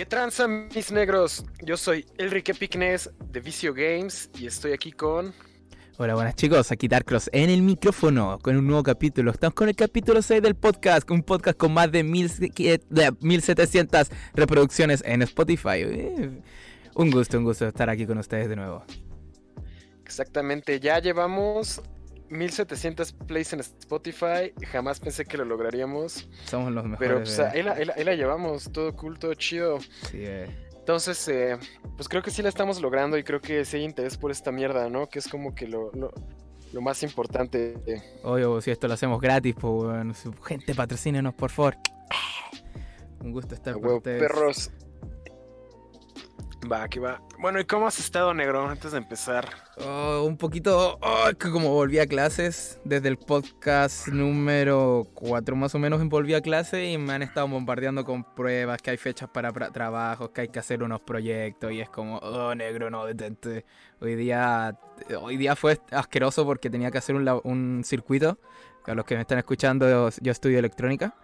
¿Qué tranza, mis negros? Yo soy Enrique Picnes de Vicio Games y estoy aquí con. Hola, buenas chicos, aquí Darkross en el micrófono con un nuevo capítulo. Estamos con el capítulo 6 del podcast, un podcast con más de, mil, de 1700 reproducciones en Spotify. Eh, un gusto, un gusto estar aquí con ustedes de nuevo. Exactamente, ya llevamos 1700 plays en Spotify. Jamás pensé que lo lograríamos. Somos los mejores. Pero pues, ahí, la, ahí, la, llevamos, todo cool, todo chido. Sí, eh. Entonces, eh, pues creo que sí la estamos logrando y creo que sí hay interés por esta mierda, ¿no? Que es como que lo, lo, lo más importante. Obvio, si esto lo hacemos gratis, pues, bueno, gente, patrocínenos, por favor. Un gusto estar con ustedes. perros. Va, aquí va. Bueno, ¿y cómo has estado, negro, antes de empezar? Oh, un poquito, oh, que como volví a clases, desde el podcast número 4 más o menos volví a clase y me han estado bombardeando con pruebas, que hay fechas para trabajos, que hay que hacer unos proyectos y es como, oh, negro, no, detente. Hoy día, hoy día fue asqueroso porque tenía que hacer un, un circuito. A los que me están escuchando, yo estudio electrónica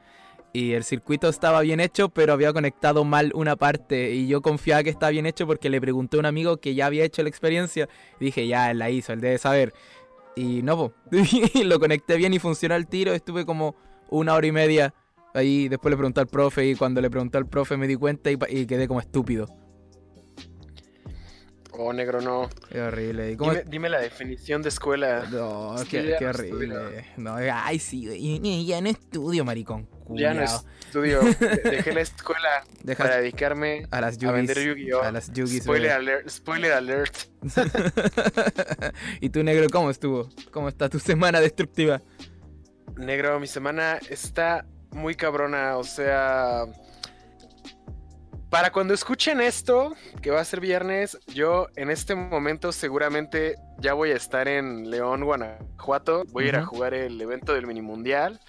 y el circuito estaba bien hecho, pero había conectado mal una parte. Y yo confiaba que estaba bien hecho porque le pregunté a un amigo que ya había hecho la experiencia. Y dije, ya, él la hizo, él debe saber. Y no, lo conecté bien y funcionó el tiro, estuve como una hora y media ahí, después le pregunté al profe y cuando le pregunté al profe me di cuenta y, y quedé como estúpido. Oh, negro, no. Qué horrible. Dime, dime, la definición de escuela. No, qué, qué, horrible. No, ay, sí, y, ya no estudio, maricón. Ya no estudio. Dejé la escuela para dedicarme a, las vender Yu-Gi-Oh! A las Yu-Gi Spoiler alert. Spoiler alert. ¿Y tú, negro, cómo estuvo? ¿Cómo está tu semana destructiva? Negro, mi semana está muy cabrona. O sea para cuando escuchen esto, que va a ser viernes, yo en este momento seguramente ya voy a estar en León, Guanajuato. Voy a ir a jugar el evento del mini mundial.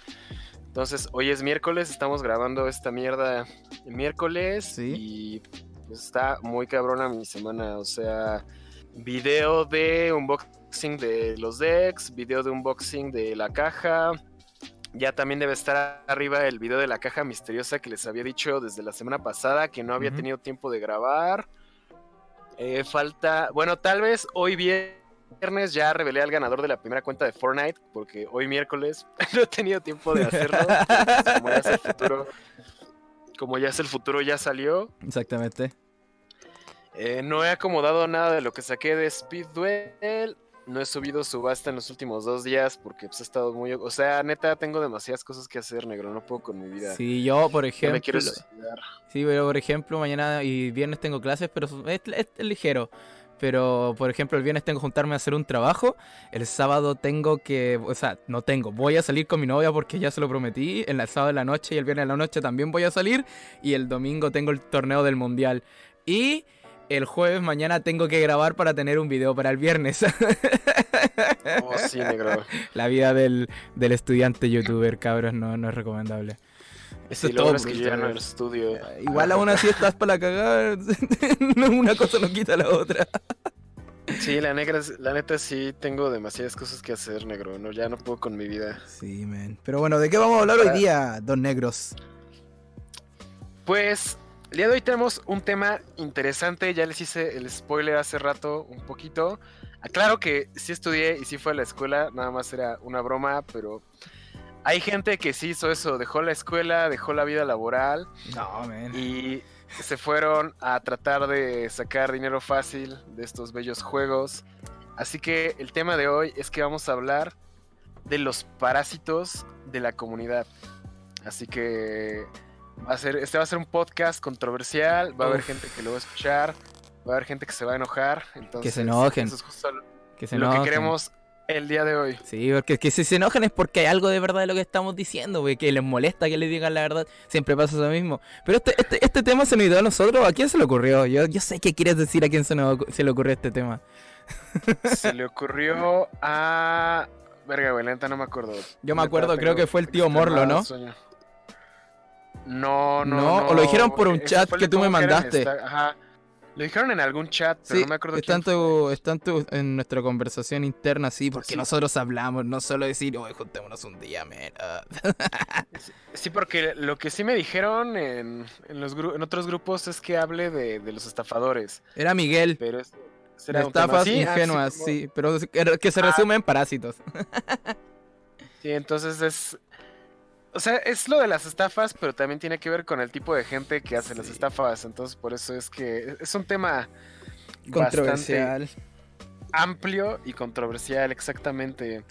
Entonces, hoy es miércoles, estamos grabando esta mierda el miércoles y pues, está muy cabrona mi semana. O sea, video de unboxing de los decks, video de unboxing de la caja, ya también debe estar arriba el video de la caja misteriosa que les había dicho desde la semana pasada que no había tenido tiempo de grabar. Eh, falta, bueno, tal vez hoy viernes ya revelé al ganador de la primera cuenta de Fortnite, porque hoy miércoles no he tenido tiempo de hacerlo. como ya es el futuro, como ya es el futuro, ya salió. Exactamente. Eh, no he acomodado nada de lo que saqué de Speed Duel no he subido subasta en los últimos dos días porque pues, he estado muy... O sea, neta, tengo demasiadas cosas que hacer, negro. No puedo con mi vida. Sí, yo, por ejemplo... me quiero Sí, pero por ejemplo, mañana y viernes tengo clases, pero es, ligero. Pero, por ejemplo, el viernes tengo que juntarme a hacer un trabajo. El sábado tengo que... O sea, no tengo. Voy a salir con mi novia porque ya se lo prometí. El sábado de la noche y el viernes de la noche también voy a salir. Y el domingo tengo el torneo del mundial. Y el jueves mañana tengo que grabar para tener un video para el viernes. oh, sí, negro. La vida del, estudiante youtuber, cabros, no, no es recomendable. Eso es todo. Es que yo ya no estudio. Igual aún así estás para la cagada. Una cosa no quita la otra. Sí, la negra, la neta sí tengo demasiadas cosas que hacer, negro. No, ya no puedo con mi vida. Sí, man. Pero bueno, ¿de qué vamos a hablar hoy día, dos negros? Pues el día de hoy tenemos un tema interesante, ya les hice el spoiler hace rato un poquito. Aclaro que sí estudié y sí fue a la escuela, nada más era una broma, pero hay gente que sí hizo eso, dejó la escuela, dejó la vida laboral no, man. y se fueron a tratar de sacar dinero fácil de estos bellos juegos. Así que el tema de hoy es que vamos a hablar de los parásitos de la comunidad. Así que Va a ser, este va a ser un podcast controversial, va a haber gente que lo va a escuchar, va a haber gente que se va a enojar. Entonces, que se enojen. Eso es justo que se lo que queremos el día de hoy. Sí, porque que si se enojan es porque hay algo de verdad de lo que estamos diciendo, güey, que les molesta que les digan la verdad. Siempre pasa eso mismo. Pero este, este, este tema se nos dio a nosotros. ¿A quién se le ocurrió? Yo, yo sé qué quieres decir a quién se, se le ocurrió este tema. Se le ocurrió a. Verga, güey, no me acuerdo. Yo me acuerdo, creo que fue el tío Morlo, ¿no? No, no, no. o lo dijeron por un chat que tú me mandaste. Ajá. Lo dijeron en algún chat, pero Sí, no me acuerdo está quién tu- fue. está en nuestra conversación interna, sí, porque Sí. nosotros hablamos, no solo decir, oye, juntémonos un día, man. ah". Sí, porque lo que sí me dijeron en, en los en otros grupos es que hable de, de los estafadores. Era Miguel. Pero es, estafas Sí, ah, sí, ingenuas, como- sí, pero que, se Ah. resume en parásitos. Sí, entonces es. O sea, es lo de las estafas, pero también tiene que ver con el tipo de gente que hace las estafas. Entonces, por eso es que es un tema bastante Controversial. amplio y controversial, exactamente.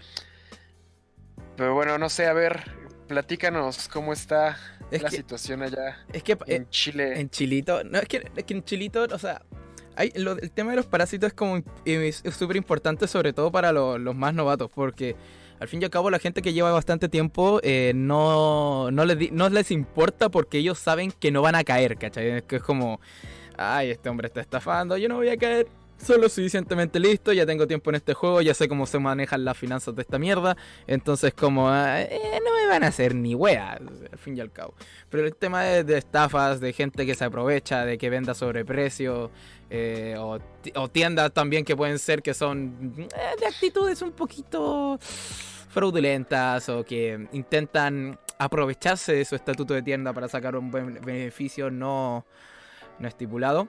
Pero bueno, no sé, a ver, platícanos cómo está Es la que- situación allá Es que eh, en Chile. en Chilito, no, es que, es que en Chilito, o sea, hay, lo- el tema de los parásitos es como es súper importante, sobre todo para lo- los más novatos, porque al fin y al cabo la gente que lleva bastante tiempo eh, no, no, les, no les importa porque ellos saben que no van a caer, ¿cachai? Es que es como, ay, este hombre está estafando, yo no voy a caer. Soy lo suficientemente listo, ya tengo tiempo en este juego, ya sé cómo se manejan las finanzas de esta mierda. Entonces, como, ah, eh, no me van a hacer ni wea, al fin y al cabo. Pero el tema de, de estafas, de gente que se aprovecha, de que venda sobreprecio, eh, o, ti- o tiendas también que pueden ser que son eh, de actitudes un poquito fraudulentas o que intentan aprovecharse de su estatuto de tienda para sacar un buen beneficio no, no estipulado.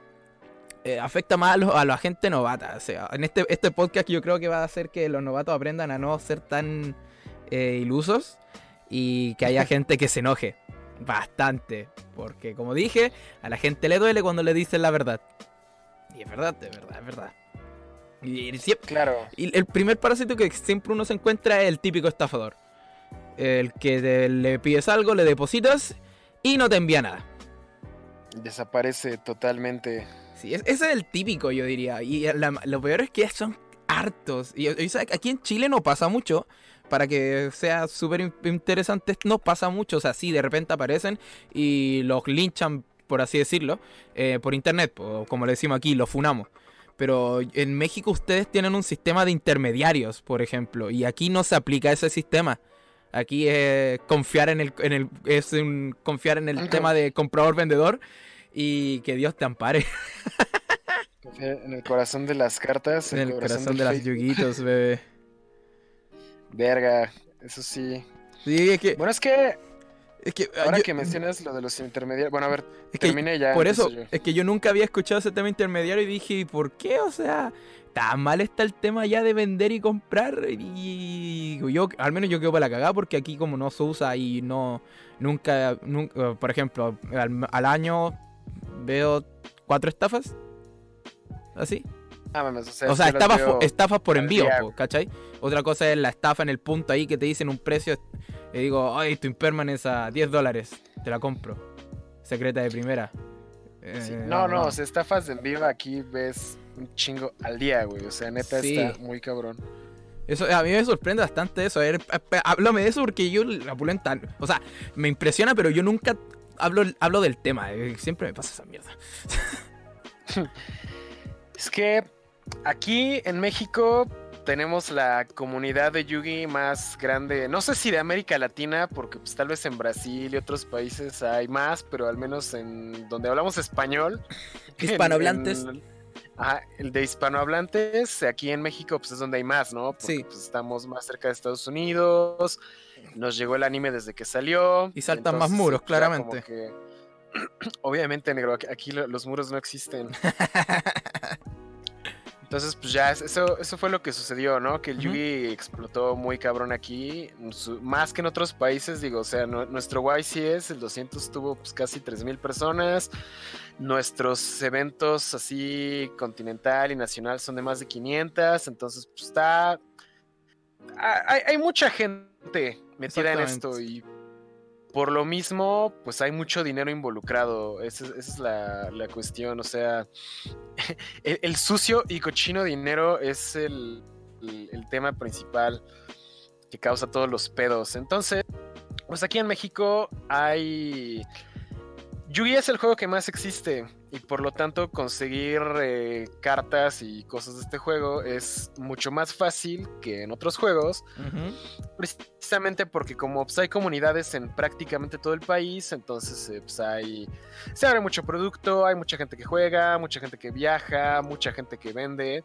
Eh, afecta más a, la gente novata. O sea, en este, este podcast yo creo que va a hacer que los novatos aprendan a no ser tan eh, ilusos y que haya gente que se enoje bastante. Porque como dije, a la gente le duele cuando le dicen la verdad. Y es verdad, es verdad, es verdad. Y, y siempre- Claro. y el primer parásito que siempre uno se encuentra es el típico estafador. El que te- le pides algo, le depositas y no te envía nada. Desaparece totalmente. Sí, es- ese es el típico, yo diría. Y la- lo peor es que son hartos. Y, aquí en Chile no pasa mucho. Para que sea súper in- interesante, no pasa mucho. O sea, sí, de repente aparecen y los linchan, por así decirlo, eh, por internet. po, como le decimos aquí, los funamos. Pero en México ustedes tienen un sistema de intermediarios, por ejemplo. Y aquí no se aplica ese sistema. Aquí es confiar en el, en el es un- confiar en el tema de comprador-vendedor y que Dios te ampare. En el corazón de las cartas. En el corazón de las yuguitos, bebé. Verga, eso sí. Sí, es que. Bueno, es que Es que, ah, ahora yo- que mencionas lo de los intermediarios. Bueno, a ver, es que terminé ya. por eso, yo. es que yo nunca había escuchado ese tema intermediario y dije, ¿y por qué? O sea, tan mal está el tema ya de vender y comprar. Y yo, al menos yo quedo para la cagada porque aquí como no se usa y no, nunca, nunca por ejemplo, al, al año veo cuatro estafas. Así. Ah, mames, o sea, O sea, estafas, por envío, po, ¿cachai? Otra cosa es la estafa en el punto ahí que te dicen un precio. Y digo, ay, tu impermanence a 10 dólares. Te la compro. Secreta de primera. Sí, Eh, No, no, o sea, estafas de envío aquí ves un chingo al día, güey. O sea, neta Sí. está muy cabrón. Eso, a mí me sorprende bastante eso. A ver, háblame de eso porque yo la pulenta. O sea, me impresiona, pero yo nunca hablo, hablo del tema. eh, Siempre me pasa esa mierda. Es que aquí en México tenemos la comunidad de Yugi más grande, no sé si de América Latina, porque pues, tal vez en Brasil y otros países hay más, pero al menos en donde hablamos español. en- Hispanohablantes. en- ajá, el de hispanohablantes, aquí en México pues es donde hay más, ¿no? Porque Sí. pues, estamos más cerca de Estados Unidos, nos llegó el anime desde que salió. Y saltan más muros, pues, claramente. que- Obviamente, negro, aquí- aquí lo- los muros no existen. Entonces, pues ya, es- eso, eso fue lo que sucedió, ¿no? Que el. Yugi explotó muy cabrón aquí, su- más que en otros países, digo, o sea, nu- nuestro YCS, el 200 tuvo pues, casi 3.000 personas, nuestros eventos así continental y nacional son de más de 500, entonces, pues está... ha- Hay, hay mucha gente metida en esto y por lo mismo, pues hay mucho dinero involucrado. Esa, es- la, la cuestión. O sea, el, el sucio y cochino dinero es el, el- el tema principal que causa todos los pedos. Entonces, pues aquí en México hay. Yugi es el juego que más existe. Y por lo tanto conseguir eh, cartas y cosas de este juego es mucho más fácil que en otros juegos, precisamente porque como pues, hay comunidades en prácticamente todo el país, entonces eh, pues, hay, se abre mucho producto, hay mucha gente que juega, mucha gente que viaja, mucha gente que vende.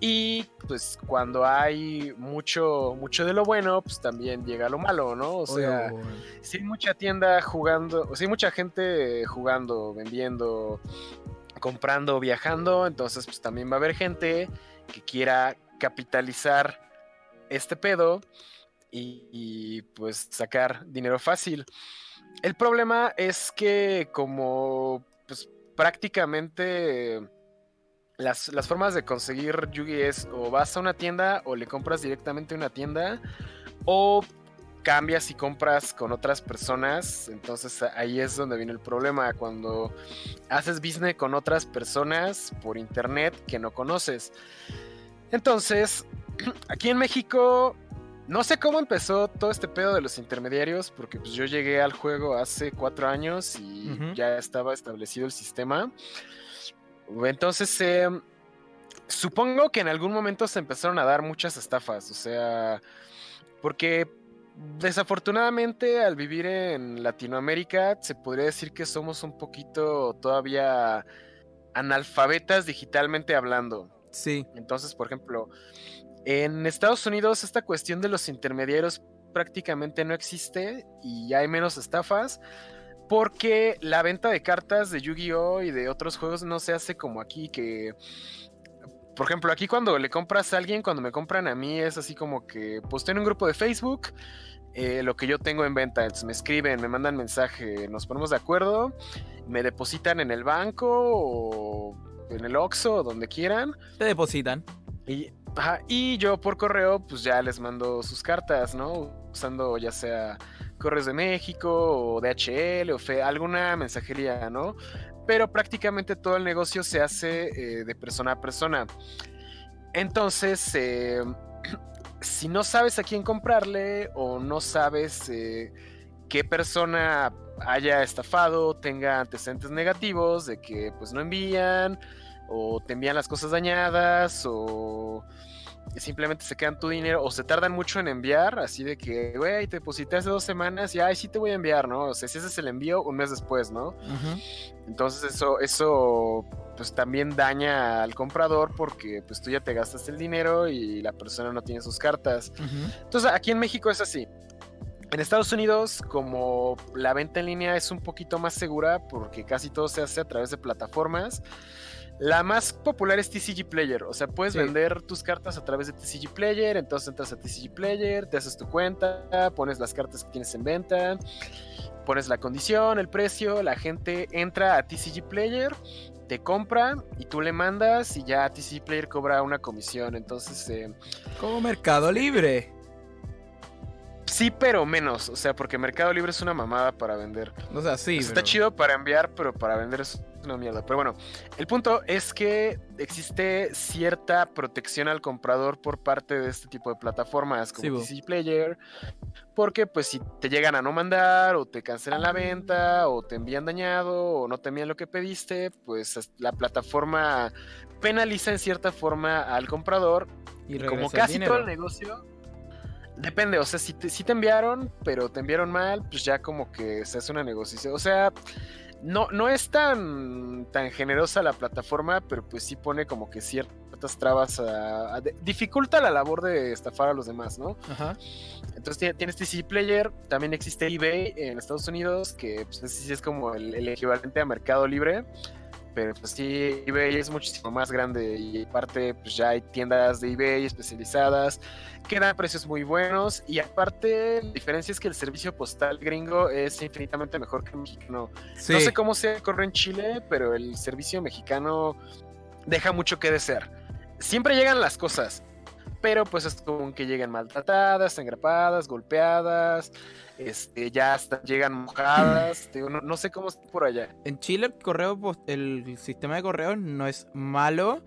Y pues cuando hay mucho, mucho de lo bueno, pues también llega lo malo, ¿no? O sea, si hay mucha tienda jugando, o si hay mucha gente jugando, vendiendo, comprando, viajando, entonces pues también va a haber gente que quiera capitalizar este pedo y, pues sacar dinero fácil. El problema es que como pues prácticamente las, formas de conseguir Yugi es o vas a una tienda o le compras directamente una tienda o cambias y compras con otras personas. Entonces ahí es donde viene el problema. Cuando haces business con otras personas por internet que no conoces. Entonces, aquí en México, no sé cómo empezó todo este pedo de los intermediarios, porque pues, yo llegué al juego hace cuatro años y ya estaba establecido el sistema. Entonces, em, supongo que en algún momento se empezaron a dar muchas estafas, o sea, porque desafortunadamente al vivir en Latinoamérica se podría decir que somos un poquito todavía analfabetas digitalmente hablando. Sí. Entonces, por ejemplo, en Estados Unidos esta cuestión de los intermediarios prácticamente no existe y hay menos estafas porque la venta de cartas de Yu-Gi-Oh y de otros juegos no se hace como aquí que por ejemplo, aquí cuando le compras a alguien, cuando me compran a mí, es así como que pues en un grupo de Facebook eh, lo que yo tengo en venta. Entonces me escriben, me mandan mensaje, nos ponemos de acuerdo, me depositan en el banco o en el Oxxo, donde quieran. Te depositan. Y, y yo por correo, pues ya les mando sus cartas, ¿no? Usando ya sea Correos de México o DHL o fe, alguna mensajería, ¿no? Pero prácticamente todo el negocio se hace eh, de persona a persona. Entonces, eh, si no sabes a quién comprarle o no sabes eh, qué persona haya estafado, tenga antecedentes negativos de que pues no envían o te envían las cosas dañadas o simplemente se quedan tu dinero o se tardan mucho en enviar, así de que, güey, te deposité hace dos semanas y, ay, sí te voy a enviar, ¿no? O sea, si ese es el envío, un mes después, ¿no? Entonces eso, eso, pues también daña al comprador porque pues tú ya te gastaste el dinero y la persona no tiene sus cartas. Entonces aquí en México es así. En Estados Unidos, como la venta en línea es un poquito más segura porque casi todo se hace a través de plataformas, la más popular es TCG Player, o sea, puedes vender tus cartas a través de TCG Player, entonces entras a TCG Player, te haces tu cuenta, pones las cartas que tienes en venta, pones la condición, el precio, la gente entra a TCG Player, te compra y tú le mandas y ya TCG Player cobra una comisión, entonces... Eh, Como Mercado Libre. Sí, pero menos, o sea, porque Mercado Libre es una mamada para vender. O sea, sí. Está chido para enviar, pero para vender es una mierda. Pero bueno, el punto es que existe cierta protección al comprador por parte de este tipo de plataformas como PC Player, porque pues si te llegan a no mandar o te cancelan la venta o te envían dañado o no te envían lo que pediste, pues la plataforma penaliza en cierta forma al comprador y, como casi todo el negocio Depende, o sea, si te, si te enviaron, pero te enviaron mal, pues ya como que se hace una negociación. O sea, no, no es tan, tan generosa la plataforma, pero pues sí pone como que ciertas trabas a, dificulta la labor de estafar a los demás, ¿no? Ajá. Entonces tienes TCG Player, también existe eBay en Estados Unidos, que pues es como el, equivalente a Mercado Libre. Pero pues sí, eBay es muchísimo más grande y aparte pues ya hay tiendas de eBay especializadas que dan precios muy buenos y aparte la diferencia es que el servicio postal gringo es infinitamente mejor que el mexicano. No sé cómo se corre en Chile, pero el servicio mexicano deja mucho que desear. Siempre llegan las cosas, pero pues es como que llegan maltratadas, engrapadas, golpeadas, este, ya hasta llegan mojadas, no, sé cómo está por allá. En Chile el correo, el sistema de correo no es malo,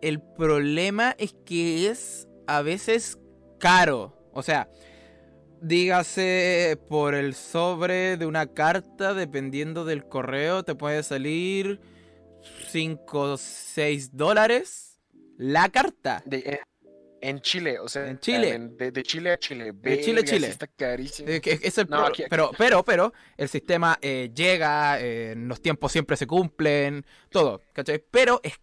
el problema es que es a veces caro. O sea, dígase por el sobre de una carta, dependiendo del correo, te puede salir 5 6 dólares la carta. De, eh, en Chile, o sea, En Chile. de, de Chile a Chile. De Chile a Chile. Está carísimo. Eh, que es el No, pro- aquí- aquí- pero, pero, pero, el sistema eh, llega, eh, los tiempos siempre se cumplen, todo, ¿cachai? Pero es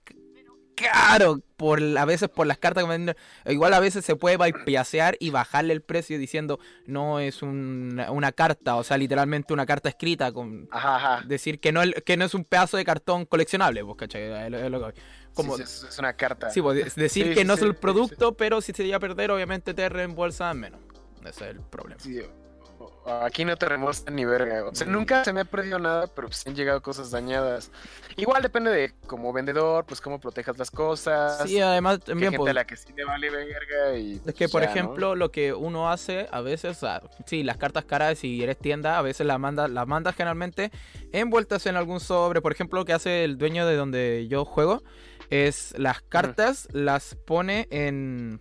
caro, por, a veces por las cartas que venden. Igual a veces se puede bypasear y bajarle el precio diciendo no es un- una carta, o sea, literalmente una carta escrita con Ajá, ajá. decir que no, el- que no es un pedazo de cartón coleccionable, pues, ¿cachai? Como, Sí, sí, es, una carta. Sí, pues, de- decir Sí, que no es el producto, pero si se llega a perder, obviamente te reembolsan menos. Ese es el problema. Aquí no te reembolsan ni verga. O sea, nunca se me ha perdido nada, pero pues han llegado cosas dañadas. Igual depende de como vendedor, pues cómo protejas las cosas. Sí, además también gente pues, a la que sí te vale verga y... es que pues, por ya, ¿no? ejemplo lo que uno hace a veces, o sea, sí, las cartas caras si eres tienda, a veces las mandas, las mandas generalmente envueltas en algún sobre. Por ejemplo, lo que hace el dueño de donde yo juego es las cartas las pone en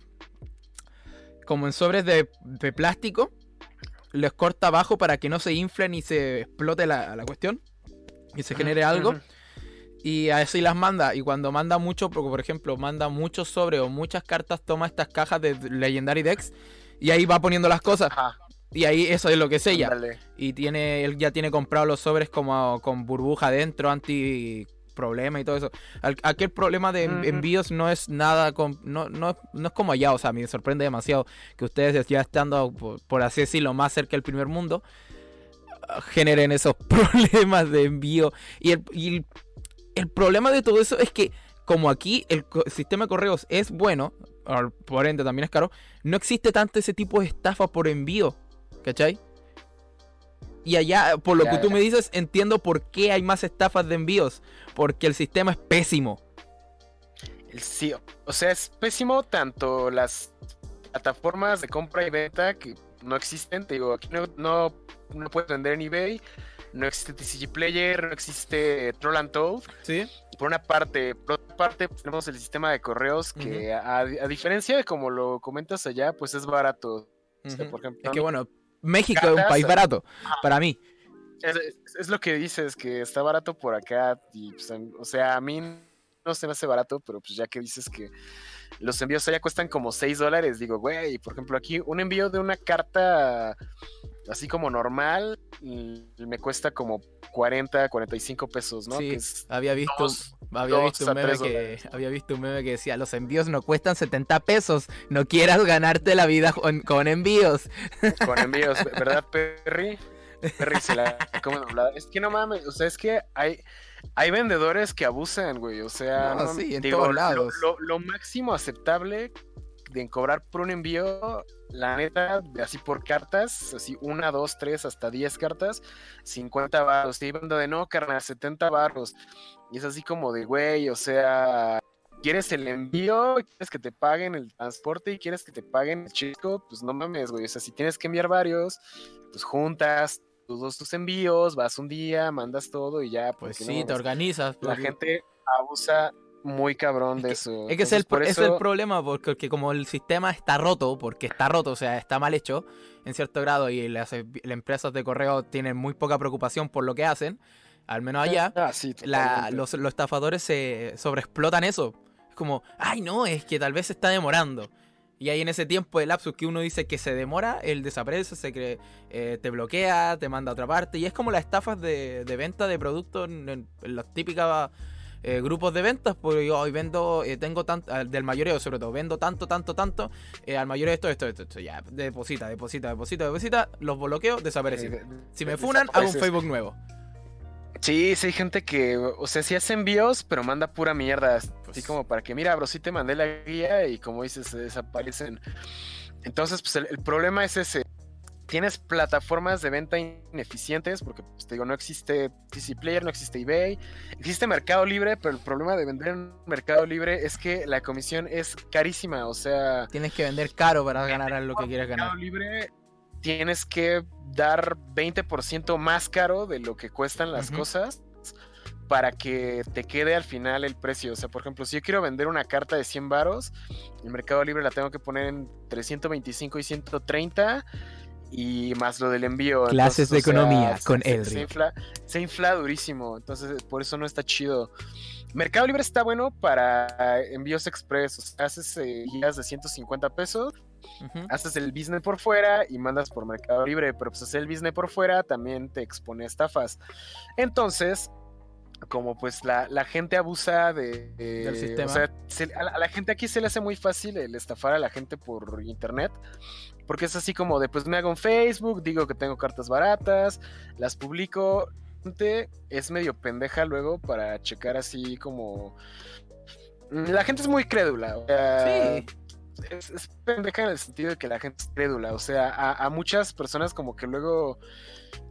como en sobres de, de plástico, les corta abajo para que no se inflen y se explote la, la cuestión y se genere algo. Ujú. Y así las manda. Y cuando manda mucho, porque por ejemplo, manda muchos sobre o muchas cartas, toma estas cajas de Legendary Decks y ahí va poniendo las cosas. Ajá, Y ahí eso es lo que sella. ándale. Y tiene, él ya tiene comprado los sobres como con burbuja dentro, anti problema y todo eso. Al- aquel problema de envíos no es nada, com- no, no, no es como allá, o sea, me sorprende demasiado que ustedes ya estando, por, por así decirlo, más cerca del primer mundo, generen esos problemas de envío. Y el, y el, el problema de todo eso es que como aquí el sistema de correos es bueno, or- por ende también es caro, no existe tanto ese tipo de estafa por envío, ¿cachai? Y allá, por lo Ya, que tú ya. me dices, entiendo por qué hay más estafas de envíos. Porque el sistema es pésimo. Sí, o sea, es pésimo tanto las plataformas de compra y venta que no existen. Te digo, aquí no, no, no puedes vender en eBay, no existe TCG Player, no existe Troll and Toad. Sí. Por una parte, por otra parte, pues, tenemos el sistema de correos que, a, a diferencia de como lo comentas allá, pues es barato. O sea, por ejemplo, Es que bueno, México es un país barato, para mí. Es, lo que dices, que está barato por acá. Y, pues, o sea, a mí no se me hace barato, pero pues ya que dices que los envíos allá cuestan como 6 dólares, digo, güey, por ejemplo, aquí un envío de una carta así como normal me cuesta como 40, 45 pesos, ¿no? Sí, Que es había visto, dos- había visto un meme que había visto un meme que decía los envíos no cuestan 70 pesos, no quieras ganarte la vida con, con envíos. con envíos, ¿verdad, Perry? Perry se la come doblada. Es que no mames, o sea, es que hay, hay vendedores que abusan, güey. O sea, No, no, sí, en digo, todos lo- lados. Lo, lo máximo aceptable de cobrar por un envío, la neta, de así por cartas, así una, dos, tres, hasta 10 cartas, 50 baros. Y vendo de no, carnal, 70 baros. Y es así como de, güey, o sea, ¿quieres el envío? ¿Quieres que te paguen el transporte? ¿Y quieres que te paguen el chico? Pues no mames, güey. O sea, si tienes que enviar varios, pues juntas todos tus envíos, vas un día, mandas todo y ya. Pues sí, no, te organizas. La porque- gente abusa muy cabrón de eso. Es que es el, por ese es el eso- problema, porque como el sistema está roto, porque está roto, o sea, está mal hecho en cierto grado y las, las empresas de correo tienen muy poca preocupación por lo que hacen, al menos allá, Ah, sí, la- totalmente. los, los estafadores se sobreexplotan eso. Es como, ay no, es que tal vez se está demorando. Y ahí en ese tiempo de lapsus que uno dice que se demora, él desaparece, se cree, eh, te bloquea, te manda a otra parte. Y es como las estafas de, de venta de productos en las típicas eh, grupos de ventas. Porque yo hoy vendo, eh, tengo tanto, del mayoreo sobre todo, vendo tanto, tanto, tanto. eh, al mayoreo esto, esto, esto, esto. Ya, deposita, deposita, deposita, deposita. Los bloqueo, desaparecen. Eh, Si me de- funan, hago un. Facebook nuevo. Sí, sí, hay gente que, o sea, sí hace envíos, pero manda pura mierda. Así Pues- como para que, mira, bro, sí te mandé la guía y como dices, se desaparecen. Entonces, pues el, el problema es ese. Tienes plataformas de venta ineficientes, porque pues, te digo, no existe TC Player, no existe eBay, existe Mercado Libre, pero el problema de vender en Mercado Libre es que la comisión es carísima. O sea, Tienes que vender caro para ganar lo que quieres ganar. Mercado Libre tienes que dar 20% más caro de lo que cuestan las cosas para que te quede al final el precio. O sea, por ejemplo, si yo quiero vender una carta de 100 varos, el Mercado Libre la tengo que poner en 325 y 130 y más lo del envío. Clases de economía con se, él. Se infla, se infla durísimo, entonces por eso no está chido. Mercado Libre está bueno para envíos sea, haces eh, guías de 150 pesos, haces el business por fuera y mandas por Mercado Libre, pero pues hacer el business por fuera también te expone a estafas. Entonces, como pues la, la gente abusa de, Del sistema. o sea, se- a, la, a la gente aquí se le hace muy fácil el estafar a la gente por internet, porque es así como de pues me hago un Facebook, digo que tengo cartas baratas, las publico, es medio pendeja luego para checar así como la gente es muy crédula, Sí. Es, es pendeja en el sentido de que la gente es crédula. O sea, a, a muchas personas como que luego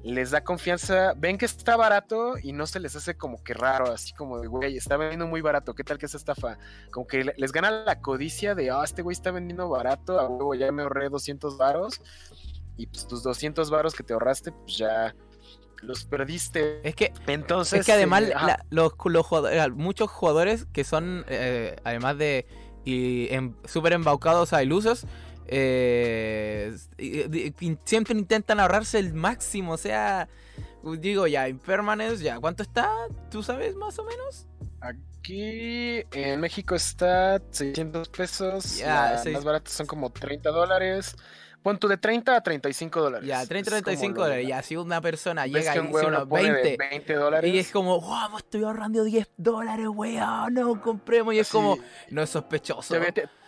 les da confianza, ven que está barato y no se les hace como que raro, así como de, güey, está vendiendo muy barato, ¿qué tal que es estafa? Como que le- les gana la codicia de, ah, este güey está vendiendo barato, a huevo, ya me ahorré 200 varos y pues tus 200 varos que te ahorraste, pues ya los perdiste. Es que Entonces... es que además eh, la- los, los jugadores- muchos jugadores que son, eh, además de y, em- súper embaucados a ilusos, eh, siempre intentan ahorrarse el máximo. O sea, digo ya, Impermanence, ya, ¿cuánto está? ¿Tú sabes más o menos? Aquí en México está 600 pesos. Ya, seis- más baratas son como 30 dólares. Pon tú de 30 a 35 dólares. Ya, 30, Es como 35 lo- dólares. Ya, si una persona llega y dice unos pone 20, de 20 dólares. y es como, wow, me estoy ahorrando 10 dólares, weón, no compremos. Y es Sí, como, no es sospechoso.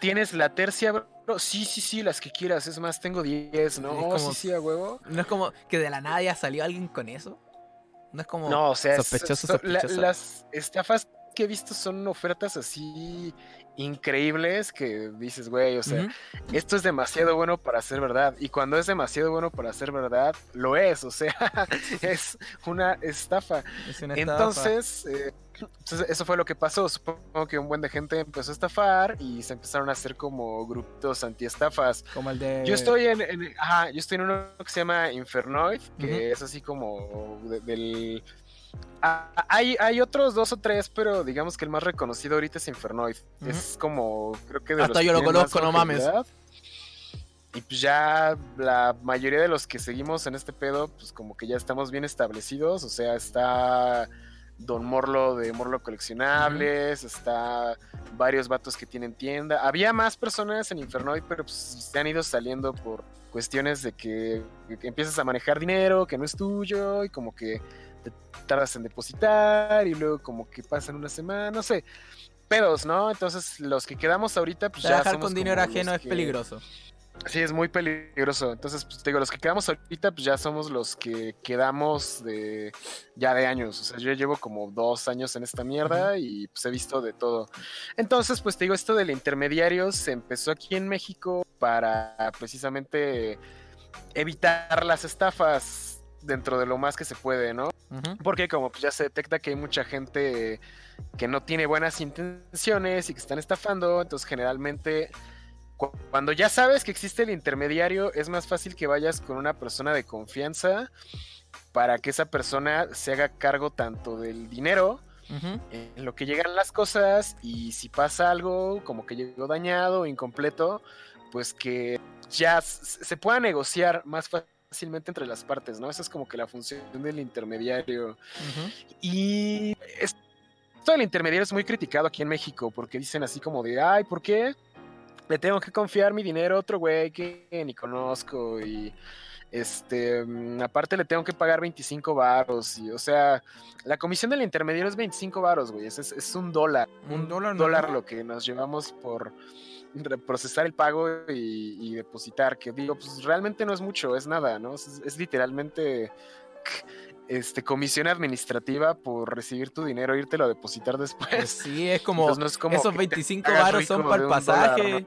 Tienes la tercia, bro. Sí, sí, sí, las que quieras. Es más, tengo 10, ¿no? Es como- Sí, sí, a huevo. No es como que de la nada ya salió alguien con eso. No es como. No, o sea, sospechoso, so- la- sospechoso. las estafas que he visto son ofertas así increíbles que dices, güey, o sea, esto es demasiado bueno para ser verdad. Y cuando es demasiado bueno para ser verdad, lo es. O sea, es una estafa. Es una estafa. Entonces, eh, entonces, eso fue lo que pasó. Supongo que un buen de gente empezó a estafar y se empezaron a hacer como grupitos antiestafas. Como el de. Yo estoy en, en- ajá, yo estoy en uno que se llama Infernoid, que es así como de- del... Ah, hay, hay otros dos o tres, pero digamos que el más reconocido ahorita es Infernoid. Es como, creo que de Hasta los que yo lo conozco, no mames. Y pues ya la mayoría de los que seguimos en este pedo, pues como que ya estamos bien establecidos. O sea, está Don Morlo de Morlo Coleccionables, está varios vatos que tienen tienda. Había más personas en Infernoid, pero pues se han ido saliendo por cuestiones de que, que empiezas a manejar dinero que no es tuyo y como que te tardas en depositar y luego como que pasan una semana, no sé. Pedos, ¿no? Entonces los que quedamos ahorita, pues ya Trabajar somos con dinero ajeno es que- peligroso. Sí, es muy peligroso. Entonces, pues te digo, los que quedamos ahorita, pues ya somos los que quedamos de ya de años. O sea, yo llevo como dos años en esta mierda y pues he visto de todo. Entonces, pues te digo, esto del intermediario se empezó aquí en México para precisamente evitar las estafas dentro de lo más que se puede, ¿no? Porque como pues, ya se detecta que hay mucha gente que no tiene buenas intenciones y que están estafando, entonces generalmente cu- cuando ya sabes que existe el intermediario, es más fácil que vayas con una persona de confianza para que esa persona se haga cargo tanto del dinero en lo que llegan las cosas y si pasa algo como que llegó dañado o incompleto, pues que ya se pueda negociar más fácilmente entre las partes, ¿no? Esa es como que la función del intermediario. Y esto del intermediario es muy criticado aquí en México porque dicen así como de, ay, ¿por qué le tengo que confiar mi dinero a otro güey que ni conozco? Y este, mm, aparte le tengo que pagar 25 varos. Y, o sea, la comisión del intermediario es 25 varos, güey. Es, es- es un dólar. Un Un dólar dólar, normal. lo que nos llevamos por procesar el pago y, y depositar. Que digo, pues realmente no es mucho, es nada, ¿no? Es, es literalmente este, comisión administrativa por recibir tu dinero e irte a depositar Pues después. sí, es como. No es como esos que te 25 hagas varos son para el dólar, pasaje. ¿no?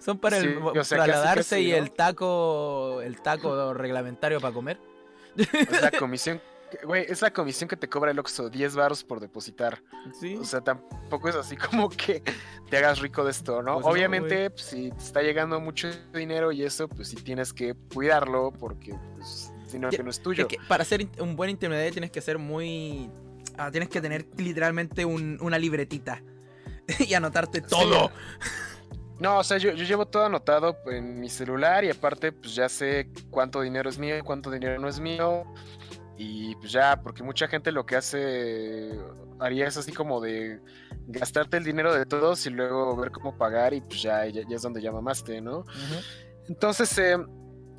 Son para el Sí, o sea, casi, trasladarse casi, y ¿no? el taco. El taco reglamentario para comer. La comisión, güey, es la comisión que te cobra el Oxxo, 10 varos por depositar. Sí. O sea, tampoco es así como que te hagas rico de esto, ¿no? Pues no, Obviamente, pues, si te está llegando mucho dinero y eso, pues sí tienes que cuidarlo porque pues, es dinero Ya, que no es tuyo. Es que para ser un buen intermediario tienes que ser muy. ah, tienes que tener literalmente un- una libretita y anotarte todo. No, o sea, yo, yo, llevo todo anotado en mi celular y aparte, pues ya sé cuánto dinero es mío, cuánto dinero no es mío. Y pues ya, porque mucha gente lo que hace, haría es así como de gastarte el dinero de todos y luego ver cómo pagar y pues ya, ya, es donde ya mamaste, ¿no? Entonces, eh,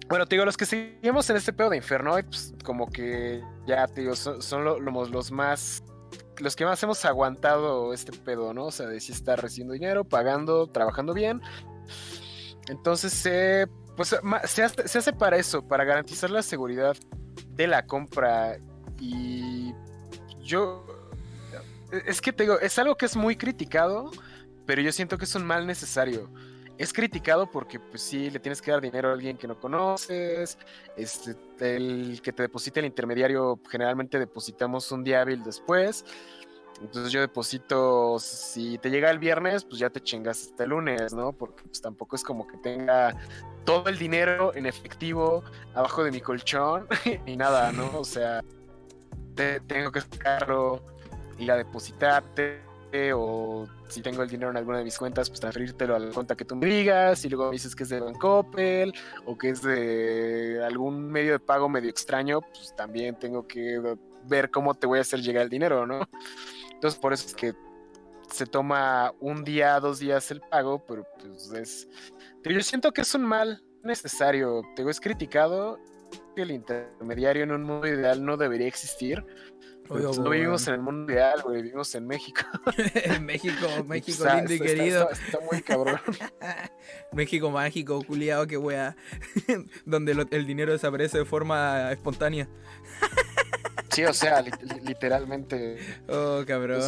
bueno, te digo, los que seguimos en este pedo de Inferno, pues como que ya, te digo, son, los más los que más hemos aguantado este pedo, ¿no? O sea, de si estar recibiendo dinero, pagando, trabajando bien. Entonces, eh, pues se hace, para eso, para garantizar la seguridad de la compra. Y yo, es que te digo, es algo que es muy criticado, pero yo siento que es un mal necesario. Es criticado porque, pues sí, le tienes que dar dinero a alguien que no conoces. Este, el que te deposite el intermediario, generalmente depositamos un día hábil después. Entonces yo deposito, si te llega el viernes, pues ya te chingas hasta el lunes, ¿no? Porque pues tampoco es como que tenga todo el dinero en efectivo abajo de mi colchón y nada, ¿no? O sea, te, tengo que sacarlo, ir a depositarte o si tengo el dinero en alguna de mis cuentas, pues transferírtelo a la cuenta que tú me digas y luego me dices que es de Bancoppel o que es de algún medio de pago medio extraño, pues también tengo que ver cómo te voy a hacer llegar el dinero, ¿no? Entonces por eso es que se toma un día, dos días el pago, pero pues es... yo siento que es un mal necesario, te es criticado que el intermediario en un mundo ideal no debería existir, pues, no vivimos en el mundo ideal, güey, vivimos en México. en México, México lindo y querido. Está, muy cabrón. México mágico, culiado, qué wea. Donde el dinero desaparece de forma espontánea. Sí, o sea, literalmente. Oh, cabrón.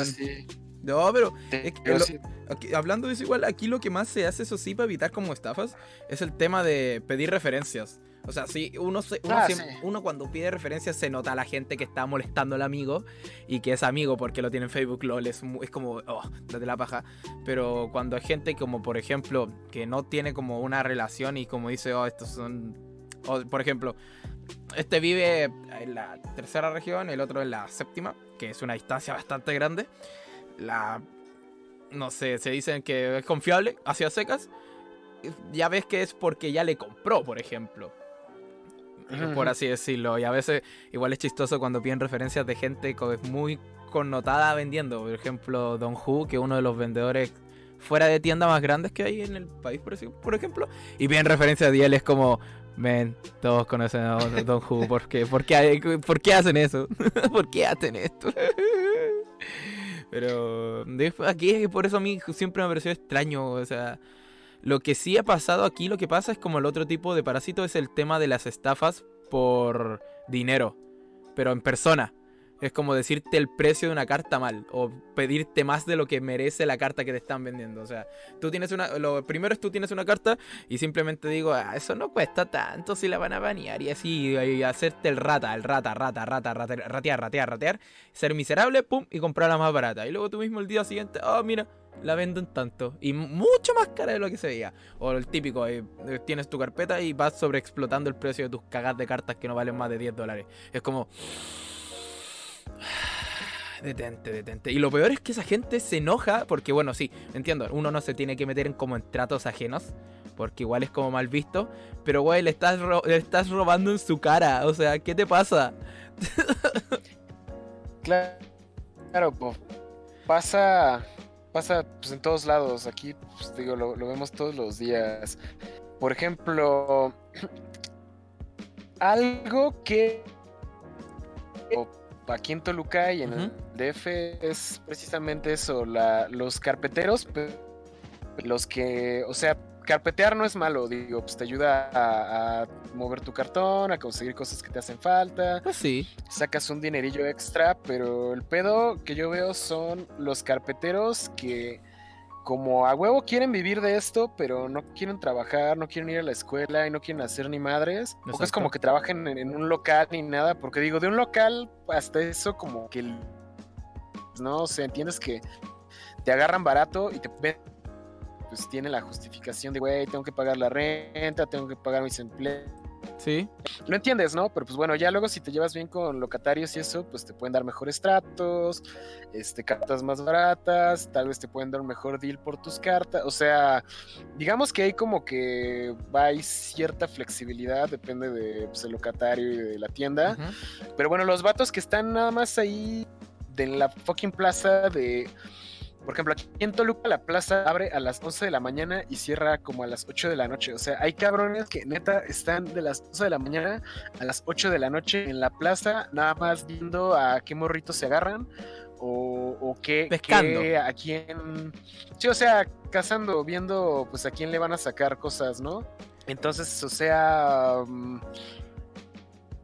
No, pero, hablando de eso, igual aquí lo que más se hace, eso sí, para evitar como estafas, es el tema de pedir referencias. O sea, sí, uno, ah, uno, cuando pide referencias se nota a la gente que está molestando al amigo y que es amigo porque lo tiene en Facebook, LOL, es, es como, oh, date la paja. Pero cuando hay gente como, por ejemplo, que no tiene como una relación y como dice, oh, estos son... por ejemplo, este vive en la tercera región, el otro en la séptima, que es una distancia bastante grande. La... No sé, se dicen que es confiable, hacia secas ya ves que es porque ya le compró, por ejemplo por así decirlo. Y a veces igual es chistoso cuando piden referencias de gente que es muy connotada vendiendo. Por ejemplo, Don Hu, que es uno de los vendedores fuera de tienda más grandes que hay en el país, por ejemplo. Y piden referencias de él, es como, men, todos conocen a Don Hu, ¿por qué, ¿Por qué, ¿por qué hacen eso? ¿Por qué hacen esto? Pero aquí es que por eso a mí siempre me pareció extraño, o sea, lo que sí ha pasado aquí, lo que pasa es como el otro tipo de parásito es el tema de las estafas por dinero, pero en persona. Es como decirte el precio de una carta mal o pedirte más de lo que merece la carta que te están vendiendo. O sea, tú tienes una. Lo primero es tú tienes una carta y simplemente digo, ah, eso no cuesta tanto si la van a banear y así hacerte el rata, el rata, rata, rata, rata, ratear, ratear, ratear, ser miserable, pum, y comprarla más barata. Y luego tú mismo el día siguiente, oh, mira, la vendo en tanto. Y mucho más cara de lo que se veía. O el típico, eh, tienes tu carpeta y vas sobreexplotando el precio de tus cagas de cartas que no valen más de 10 dólares. Es como... Detente, detente. Y lo peor es que esa gente se enoja porque, bueno, sí, entiendo, uno no se tiene que meter en como en tratos ajenos, porque igual es como mal visto, pero, güey, le estás, le estás robando en su cara, o sea, ¿qué te pasa? claro, pasa, pasa pues, en todos lados, aquí, pues, digo, lo vemos todos los días. Por ejemplo, algo que aquí en Toluca y en el DF es precisamente eso, la, los carpeteros, los que, o sea, carpetear no es malo, digo, pues te ayuda a, mover tu cartón, a conseguir cosas que te hacen falta. Pues sí. Sacas un dinerillo extra, pero el pedo que yo veo son los carpeteros que como a huevo quieren vivir de esto, pero no quieren trabajar, no quieren ir a la escuela y no quieren hacer ni madres. O es como que trabajen en, un local ni nada, porque digo, de un local hasta eso como que... No, o sea, entiendes que te agarran barato y te ven, pues tiene la justificación de, güey, tengo que pagar la renta, tengo que pagar mis empleos. Sí. Lo entiendes, ¿no? Pero pues bueno, ya luego si te llevas bien con locatarios y eso, pues te pueden dar mejores tratos, este, cartas más baratas, tal vez te pueden dar un mejor deal por tus cartas. O sea, digamos que hay como que hay cierta flexibilidad, depende de pues, el locatario y de la tienda. Pero bueno, los vatos que están nada más ahí de la fucking plaza de por ejemplo, aquí en Toluca la plaza abre a las 11 de la mañana y cierra como a las 8 de la noche. O sea, hay cabrones que neta están de las 11 de la mañana a las 8 de la noche en la plaza, nada más viendo a qué morritos se agarran o, o qué, qué, a quién. Sí, o sea, cazando, viendo pues a quién le van a sacar cosas, ¿no? Entonces, o sea.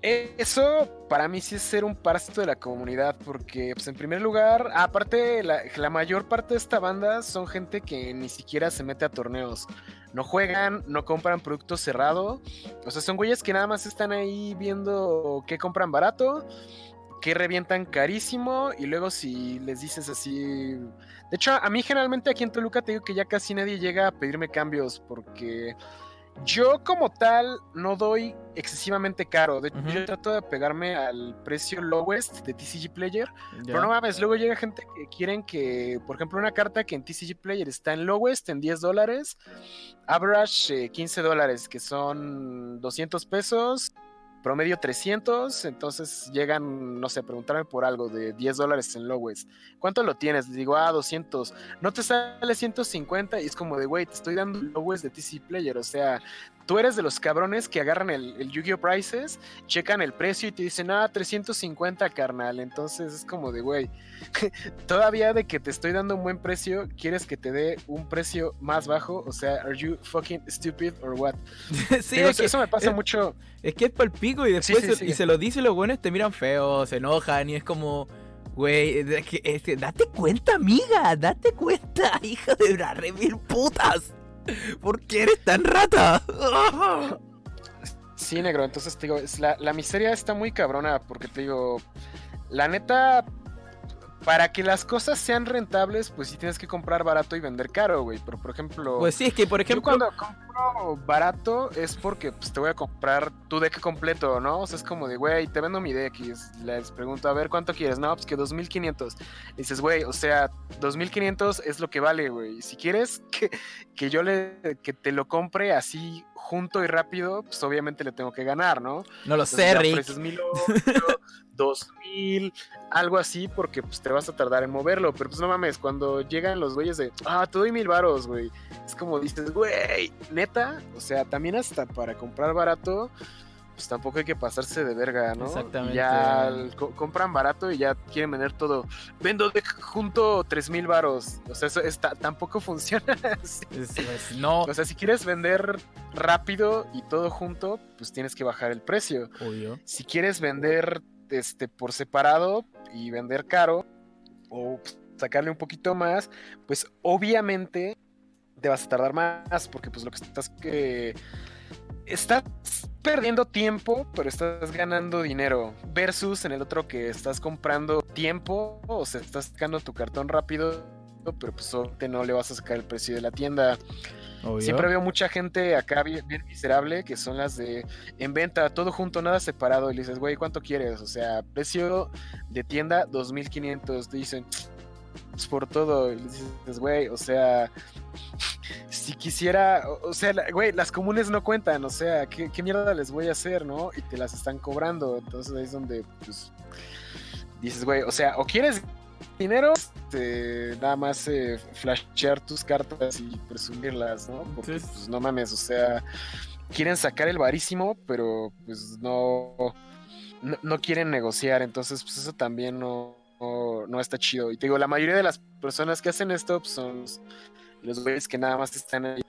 Eso para mí sí es ser un parásito de la comunidad, porque pues en primer lugar, aparte la, mayor parte de esta banda son gente que ni siquiera se mete a torneos, no juegan, no compran producto cerrado, o sea, son güeyes que nada más están ahí viendo qué compran barato, qué revientan carísimo, y luego si les dices así... De hecho, a mí generalmente aquí en Toluca te digo que ya casi nadie llega a pedirme cambios, porque... Yo como tal no doy excesivamente caro. De hecho, yo trato de pegarme al precio lowest de TCG Player. Pero no mames, luego llega gente que quieren que, por ejemplo, una carta que en TCG Player está en lowest en 10 dólares, average 15 eh, dólares, que son 200 pesos promedio 300, entonces llegan, no sé, preguntarme por algo de 10 dólares en lowest. ¿Cuánto lo tienes? Digo, ah, 200. No te sale 150 y es como de, güey, te estoy dando lowest de TC Player, o sea, tú eres de los cabrones que agarran el, Yu-Gi-Oh! Prices, checan el precio y te dicen, ah, 350, carnal. Entonces es como de, güey, todavía de que te estoy dando un buen precio, quieres que te dé un precio más bajo. O sea, ¿are you fucking stupid or what? sí, eso me pasa mucho. Es que es el pico y después y se lo dice los buenos te miran feo, se enojan y es como. Güey, date cuenta, amiga, date cuenta, hija de una re mil putas. ¿Por qué eres tan rata? Sí, negro, entonces te digo, la, la miseria está muy cabrona porque te digo, la neta, para que las cosas sean rentables, pues sí tienes que comprar barato y vender caro, güey. Pero por ejemplo. Pues sí, es que por ejemplo. cuando compro barato es porque pues, te voy a comprar tu deck completo, ¿no? O sea, es como de, güey, te vendo mi deck y les pregunto, a ver, ¿cuánto quieres? No, pues que 2500. Y dices, güey, o sea, 2500 es lo que vale, güey. Si quieres que, que yo le. que te lo compre así junto y rápido, pues obviamente le tengo que ganar, ¿no? No lo sé, Rick. 2000, algo así, porque pues te vas a tardar en moverlo. Pero pues no mames, cuando llegan los güeyes de, ah, te doy mil varos, güey. Es como dices, güey, neta, o sea, también hasta para comprar barato, pues tampoco hay que pasarse de verga, ¿no? Exactamente. ya compran barato y ya quieren vender todo. Vendo de junto tres mil varos. O sea, eso está, tampoco funciona no. O sea, si quieres vender rápido y todo junto, pues tienes que bajar el precio. Obvio. Si quieres vender este, por separado y vender caro o sacarle un poquito más, pues obviamente te vas a tardar más porque pues lo que estás que estás perdiendo tiempo, pero estás ganando dinero versus en el otro que estás comprando tiempo o sea, estás sacando tu cartón rápido, pero pues no le vas a sacar el precio de la tienda. Siempre veo mucha gente acá bien, miserable que son las de en venta, todo junto, nada separado. Y le dices, güey, ¿cuánto quieres? O sea, precio de tienda 2500. Te dicen, por todo. Y le dices, güey, o sea, si quisiera, o, sea, güey, las comunes no cuentan. O sea, ¿qué, ¿qué, mierda les voy a hacer, no? Y te las están cobrando. Entonces ahí es donde, pues, dices, güey, o sea, o quieres dinero, este, nada más eh, flashear tus cartas y presumirlas, ¿no? Porque pues no mames, o sea, quieren sacar el varísimo, pero pues no, no, quieren negociar, entonces pues eso también no, no, está chido. Y te digo, la mayoría de las personas que hacen esto pues, son los güeyes que nada más están ahí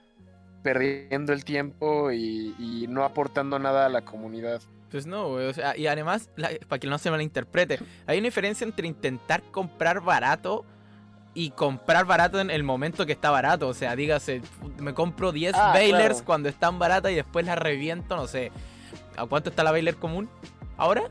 perdiendo el tiempo y no aportando nada a la comunidad. Pues no, güey. O sea, y además, para que no se malinterprete, hay una diferencia entre intentar comprar barato y comprar barato en el momento que está barato. O sea, dígase, me compro 10 ah, Bailers cuando están baratas y después las reviento, no sé. ¿A cuánto está la Bailer común? ¿Ahora?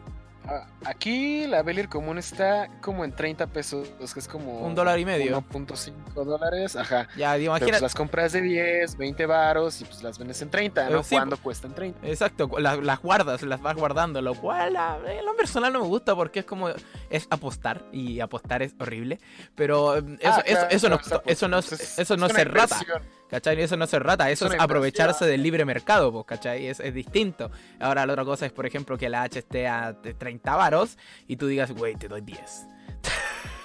Aquí la Belir común está como en 30 pesos, que es como... Un dólar y medio. 1.5 dólares, ajá. Ya, Pero, imagínate. pues, las compras de 10, 20 varos y pues las vendes en 30, ¿no? Eh, sí, Cuando cuestan 30. Exacto, la- las guardas, las vas guardando, lo cual a en lo personal no me gusta porque es como es apostar y apostar es horrible, pero eh, eso, Ah, eso, claro, eso no claro, eso no pues, es- eso no es se una rata. ¿Cachai? Eso no se rata, eso Es es, aprovecharse del libre mercado, pues, ¿cachai? Es, es distinto. Ahora la otra cosa es, por ejemplo, que la H esté a de 30 varos y tú digas, güey, te doy 10.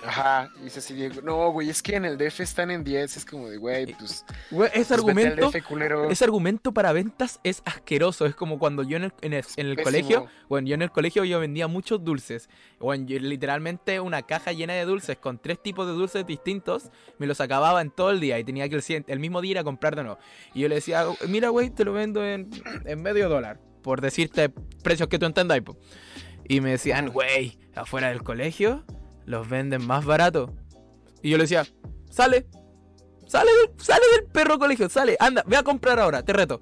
Ajá, y dice así, Diego, no, güey, es que en el DF están en 10, es como de, güey, pues... Güey, ese pues, argumento, DF, ese argumento para ventas es asqueroso. Es como cuando yo en el, en el- en el colegio, bueno, yo en el colegio yo vendía muchos dulces. Bueno, yo literalmente una caja llena de dulces con tres tipos de dulces distintos, me los acababa en todo el día y tenía que el, el mismo día ir a comprar de nuevo. Y yo le decía, mira, güey, te lo vendo en, en medio dólar, por decirte precios que tú entendáis. po". Y me decían, güey, afuera del colegio los venden más barato. Y yo le decía, sale, sale, del- sale del perro colegio, sale, anda, ve a comprar ahora, te reto.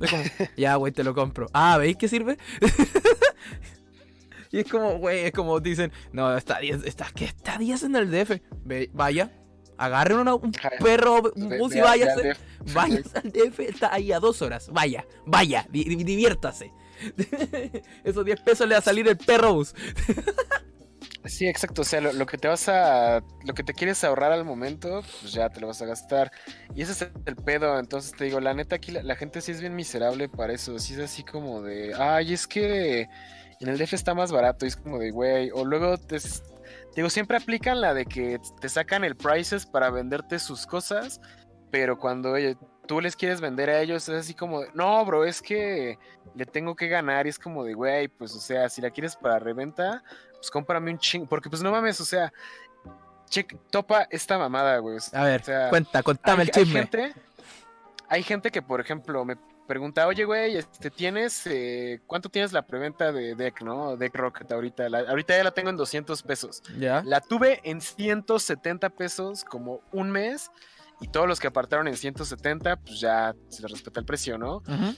Es como, ya, güey, te lo compro. Ah, ¿veis que sirve? y es como, güey, es como dicen, no, está 10, está, ¿qué está 10 en el DF? Ve- vaya, agarren una- un perro, un bus y váyase. DF. Vayas al DF, está ahí a dos horas. Vaya, vaya, di- di- diviértase. Esos 10 pesos le va a salir el perro bus. Sí, exacto. O sea, lo, que te vas a. Lo que te quieres ahorrar al momento, pues ya te lo vas a gastar. Y ese es el pedo. Entonces te digo, la neta, aquí la, gente sí es bien miserable para eso. Sí es así como de. Ay, es que en el DF está más barato. Y es como de, güey. O luego te. Digo, siempre aplican la de que te sacan el prices para venderte sus cosas. Pero cuando tú les quieres vender a ellos, es así como, de, no, bro, es que le tengo que ganar. Y es como de, güey, pues, o sea, si la quieres para reventa, pues cómprame un chingo. Porque, pues, no mames, o sea, check, topa esta mamada, güey. o sea, A ver, o sea, cuenta, contame hay, el hay chisme. gente, hay gente que, por ejemplo, me pregunta, oye, güey, este, ¿tienes, eh, cuánto tienes la preventa de Deck, no? Deck Rocket ahorita. La- ahorita ya la tengo en 200 pesos. ¿Ya? La tuve en 170 pesos como un mes. Y todos los que apartaron en 170, pues ya se les respeta el precio, ¿no? Ujú.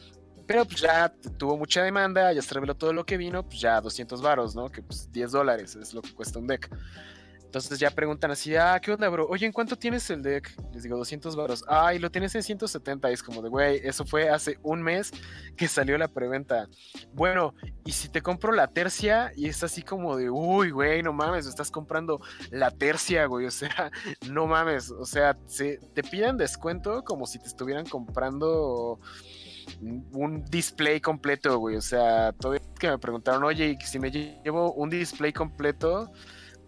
Pero pues ya tuvo mucha demanda, ya se reveló todo lo que vino, pues ya 200 varos, ¿no? Que pues 10 dólares es lo que cuesta un deck. Entonces ya preguntan así, ah, ¿qué onda, bro? Oye, ¿en cuánto tienes el deck? Les digo, 200 varos. Ah, lo tienes en 170. Y es como de, güey, eso fue hace un mes que salió la preventa. Bueno, y si te compro la tercia y es así como de, uy, güey, no mames, estás comprando la tercia, güey. O sea, no mames. O sea, se, te piden descuento como si te estuvieran comprando un display completo, güey. O sea, todavía que me preguntaron, oye, ¿y si me llevo un display completo,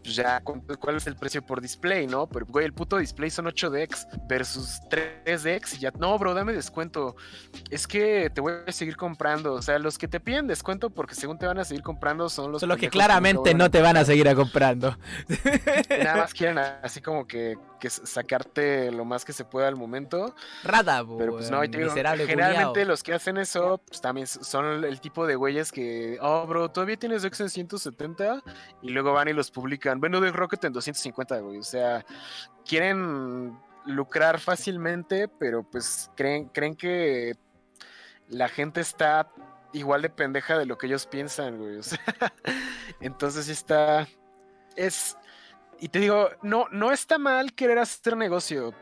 pues ya, ¿cuánto- ¿cuál es el precio por display, no? Pero, güey, el puto display son 8 decks versus 3 decks y ya, no, bro, dame descuento. Es que te voy a seguir comprando. O sea, los que te piden descuento porque según te van a seguir comprando son los Son los que claramente no te van a seguir a comprando. Nada más quieren así como que, que sacarte lo más que se pueda al momento. Rata, po, Pero pues no, digo, generalmente los que hacen eso, pues también son el, el tipo de güeyes que, oh, bro, todavía tienes Dex en 170 y luego van y los publican. Bueno, de Rocket en 250, güey. O sea, quieren lucrar fácilmente, pero pues creen, creen que la gente está igual de pendeja de lo que ellos piensan, güey. O sea, entonces sí está. Es. Y te digo, no, no está mal querer hacer negocio.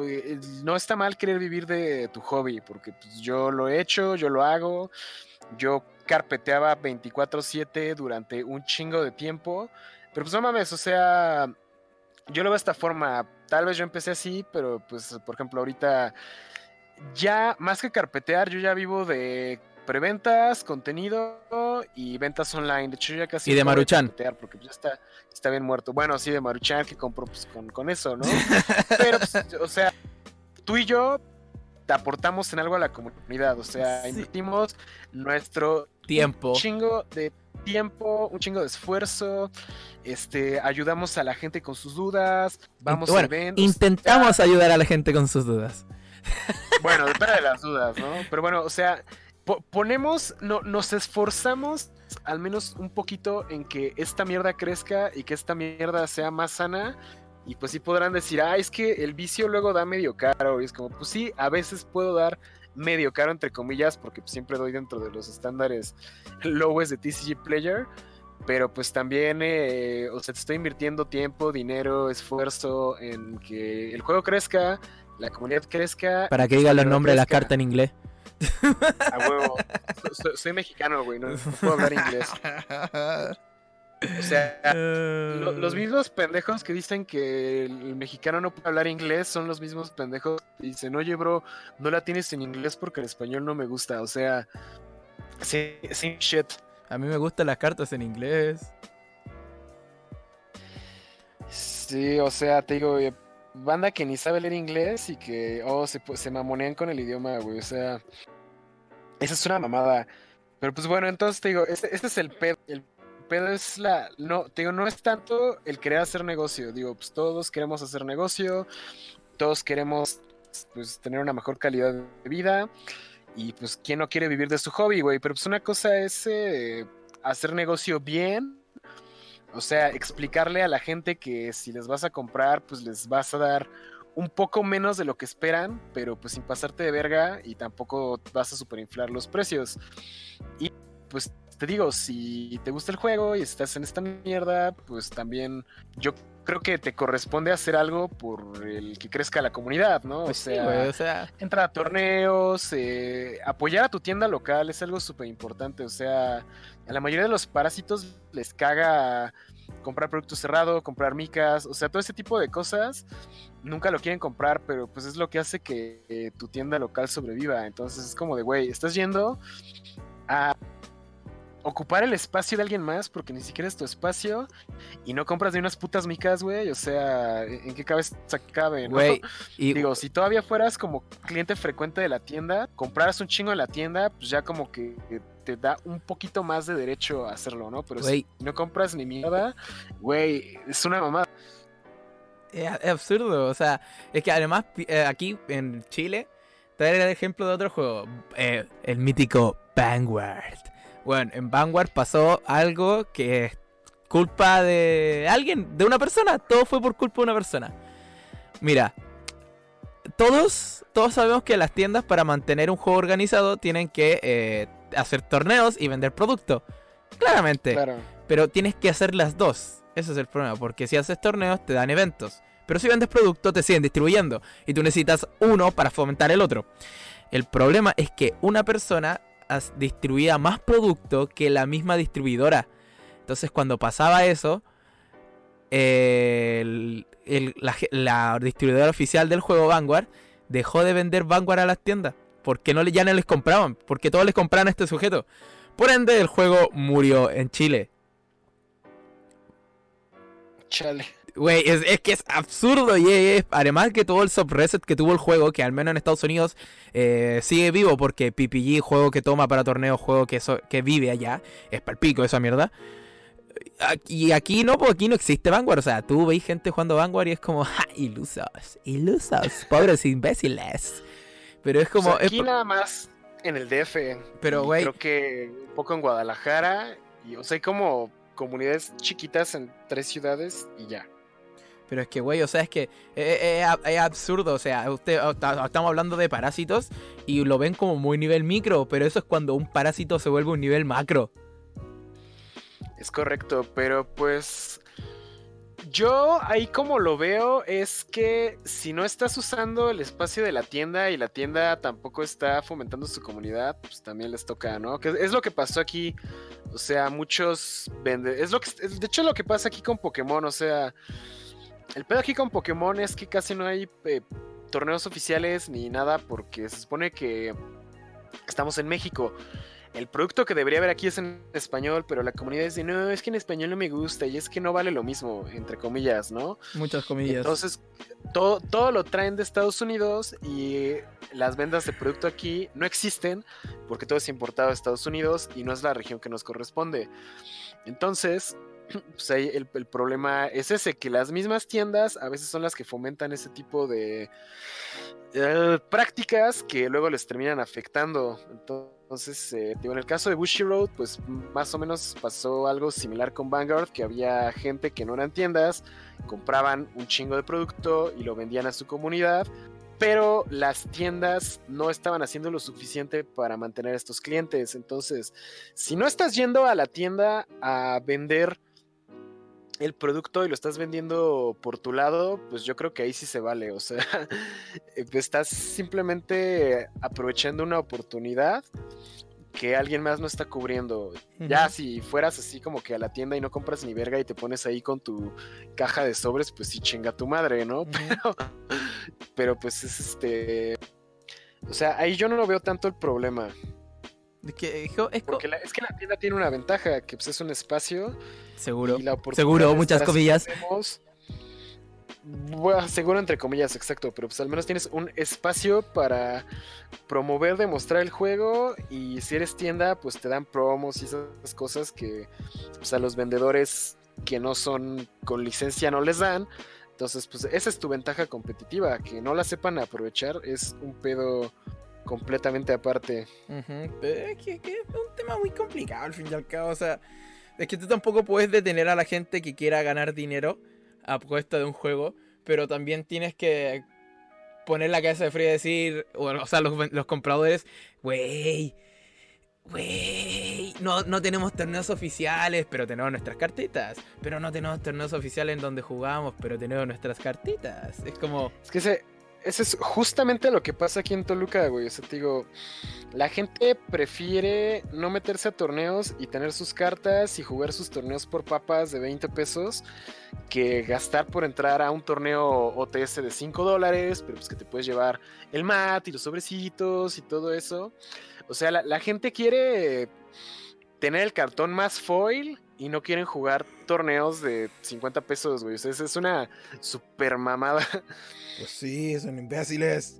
Eh, No está mal querer vivir de tu hobby, porque pues, yo lo he hecho, yo lo hago. Yo carpeteaba 24/7 durante un chingo de tiempo. Pero pues no mames, o sea, yo lo veo de esta forma. Tal vez yo empecé así, pero pues, por ejemplo, ahorita ya más que carpetear, yo ya vivo de preventas, contenido y ventas online. De hecho, yo ya casi Y de Maruchan. porque pues, ya está, está bien muerto. Bueno, sí, de Maruchan que compro pues, con, con eso, ¿no? Pero, pues, o sea, tú y yo te aportamos en algo a la comunidad. O sea, Sí. invertimos nuestro Tiempo. un chingo de tiempo, un chingo de esfuerzo. Este, ayudamos a la gente con sus dudas, vamos bueno, a eventos. Intentamos ayudar a la gente con sus dudas. Bueno, depende de las dudas, ¿no? Pero bueno, o sea, po- ponemos, no, nos esforzamos al menos un poquito en que esta mierda crezca y que esta mierda sea más sana. Y pues sí podrán decir, ah, es que el vicio luego da medio caro. Y es como, pues sí, a veces puedo dar medio caro, entre comillas, porque siempre doy dentro de los estándares lowes de TCG Player. Pero pues también, eh, o sea, te estoy invirtiendo tiempo, dinero, esfuerzo en que el juego crezca, la comunidad crezca. Para que diga los nombres de la carta en inglés. A huevo. soy, mexicano, güey, no, puedo hablar inglés. O sea, los mismos pendejos que dicen que el mexicano no puede hablar inglés son los mismos pendejos que dicen, oye, bro, no la tienes en inglés porque el español no me gusta. O sea, sí, sí, shit. A mí me gustan las cartas en inglés. Sí, o sea, te digo, eh, banda que ni sabe leer inglés y que, oh, se, mamonean con el idioma, güey. O sea, esa es una mamada. Pero pues bueno, entonces te digo, este, este es el pedo. El pedo es la. No, te digo, no es tanto el querer hacer negocio. Digo, pues todos queremos hacer negocio. Todos queremos pues tener una mejor calidad de vida. Y pues, ¿quién no quiere vivir de su hobby, güey? Pero pues una cosa es eh, hacer negocio bien o sea, explicarle a la gente que si les vas a comprar, pues les vas a dar un poco menos de lo que esperan, pero pues sin pasarte de verga y tampoco vas a superinflar los precios. Y pues te digo, si te gusta el juego y estás en esta mierda, pues también yo creo que te corresponde hacer algo por el que crezca la comunidad, ¿no? Pues o, sea, entrar a torneos, eh, apoyar a tu tienda local es algo súper importante. O sea, a la mayoría de los parásitos les caga comprar producto cerrado, comprar micas, o sea, todo ese tipo de cosas nunca lo quieren comprar, pero pues es lo que hace que eh, tu tienda local sobreviva. Entonces es como de, güey, estás yendo a ocupar el espacio de alguien más porque ni siquiera es tu espacio y no compras de unas putas micas, güey. O sea, ¿en qué cabeza cabe, no? Güey, y... Digo, si todavía fueras como cliente frecuente de la tienda, compraras un chingo en la tienda, pues ya como que te da un poquito más de derecho a hacerlo, ¿no? Pero si no compras ni mierda, güey, es una mamada. Es, absurdo, o sea, es que además eh, aquí en Chile, traer el ejemplo de otro juego, eh, el mítico Vanguard bueno, en Vanguard pasó algo que es culpa de alguien, de una persona. Todo fue por culpa de una persona. Mira, todos, todos sabemos que las tiendas para mantener un juego organizado tienen que eh, hacer torneos y vender producto. Claramente. Pero tienes que hacer las dos. Ese es el problema. Porque si haces torneos te dan eventos. Pero si vendes producto te siguen distribuyendo. Y tú necesitas uno para fomentar el otro. El problema es que una persona distribuía más producto que la misma distribuidora. Entonces cuando pasaba eso, la, distribuidora oficial del juego Vanguard dejó de vender Vanguard a las tiendas. Porque no, ya no les compraban. Porque todos les compraban a este sujeto. Por ende, el juego murió en Chile. Chale. Güey, es, que es absurdo y además que todo el subreset que tuvo el juego, que al menos en Estados Unidos eh, sigue vivo porque PPG, juego que toma para torneos, juego que, que vive allá, es palpico esa mierda. Y aquí no, porque aquí no existe Vanguard. O sea, tú veis gente jugando Vanguard y es como, ¡ja! Ilusos, ilusos, pobres imbéciles. Pero es como. aquí nada más en el DF. Pero, güey. Creo que un poco en Guadalajara. Y, o sea, hay como comunidades chiquitas en tres ciudades y ya. Pero es que, güey, o sea, es que es, absurdo. O sea, usted, estamos hablando de parásitos y lo ven como muy nivel micro, pero eso es cuando un parásito se vuelve un nivel macro. Es correcto, pero pues yo ahí como lo veo es que si no estás usando el espacio de la tienda y la tienda tampoco está fomentando su comunidad, pues también les toca, ¿no? Que es lo que pasó aquí. O sea, muchos venden. Es lo que. De hecho, lo que pasa aquí con Pokémon, o sea. El pedo aquí con Pokémon es que casi no hay eh, torneos oficiales ni nada porque se supone que estamos en México. El producto que debería haber aquí es en español, pero la comunidad dice, no, es que en español no me gusta y es que no vale lo mismo, entre comillas, ¿no? Muchas comillas. Entonces, todo, todo lo traen de Estados Unidos y las ventas de producto aquí no existen porque todo es importado de Estados Unidos y no es la región que nos corresponde. Entonces, pues ahí el, problema es ese, que las mismas tiendas a veces son las que fomentan ese tipo de eh, prácticas que luego les terminan afectando. Entonces, eh, en el caso de Bushy Road, pues más o menos pasó algo similar con Vanguard, que había gente que no eran tiendas, compraban un chingo de producto y lo vendían a su comunidad pero las tiendas no estaban haciendo lo suficiente para mantener a estos clientes. Entonces, si no estás yendo a la tienda a vender el producto y lo estás vendiendo por tu lado, pues yo creo que ahí sí se vale. O sea, estás simplemente aprovechando una oportunidad que alguien más no está cubriendo. Ya si fueras así como que a la tienda y no compras ni verga y te pones ahí con tu caja de sobres, pues sí chinga tu madre, ¿no? Pero, pero pues es este... O sea, ahí yo no lo veo tanto el problema. Que, es, Porque es que la tienda tiene una ventaja, que pues es un espacio. Seguro. Seguro, muchas comillas seguro entre comillas, exacto, pero pues al menos tienes un espacio para promover, demostrar el juego y si eres tienda, pues te dan promos y esas cosas que pues, a los vendedores que no son con licencia no les dan. Entonces, pues esa es tu ventaja competitiva, que no la sepan aprovechar es un pedo completamente aparte. es, que, es un tema muy complicado al fin y al cabo, o sea, es que tú tampoco puedes detener a la gente que quiera ganar dinero a costa de un juego, pero también tienes que poner la cabeza de frío y decir, o, sea, los, compradores, wey, wey, no, no tenemos torneos oficiales, pero tenemos nuestras cartitas, pero no tenemos torneos oficiales en donde jugamos, pero tenemos nuestras cartitas. Es como... Es que se, eso es justamente lo que pasa aquí en Toluca, güey. O sea, te digo, la gente prefiere no meterse a torneos y tener sus cartas y jugar sus torneos por papas de 20 pesos que gastar por entrar a un torneo OTS de 5 dólares, pero pues que te puedes llevar el mat y los sobrecitos y todo eso. O sea, la, gente quiere tener el cartón más foil y no quieren jugar torneos de 50 pesos, güey. O sea, es una super mamada. Pues sí, son imbéciles.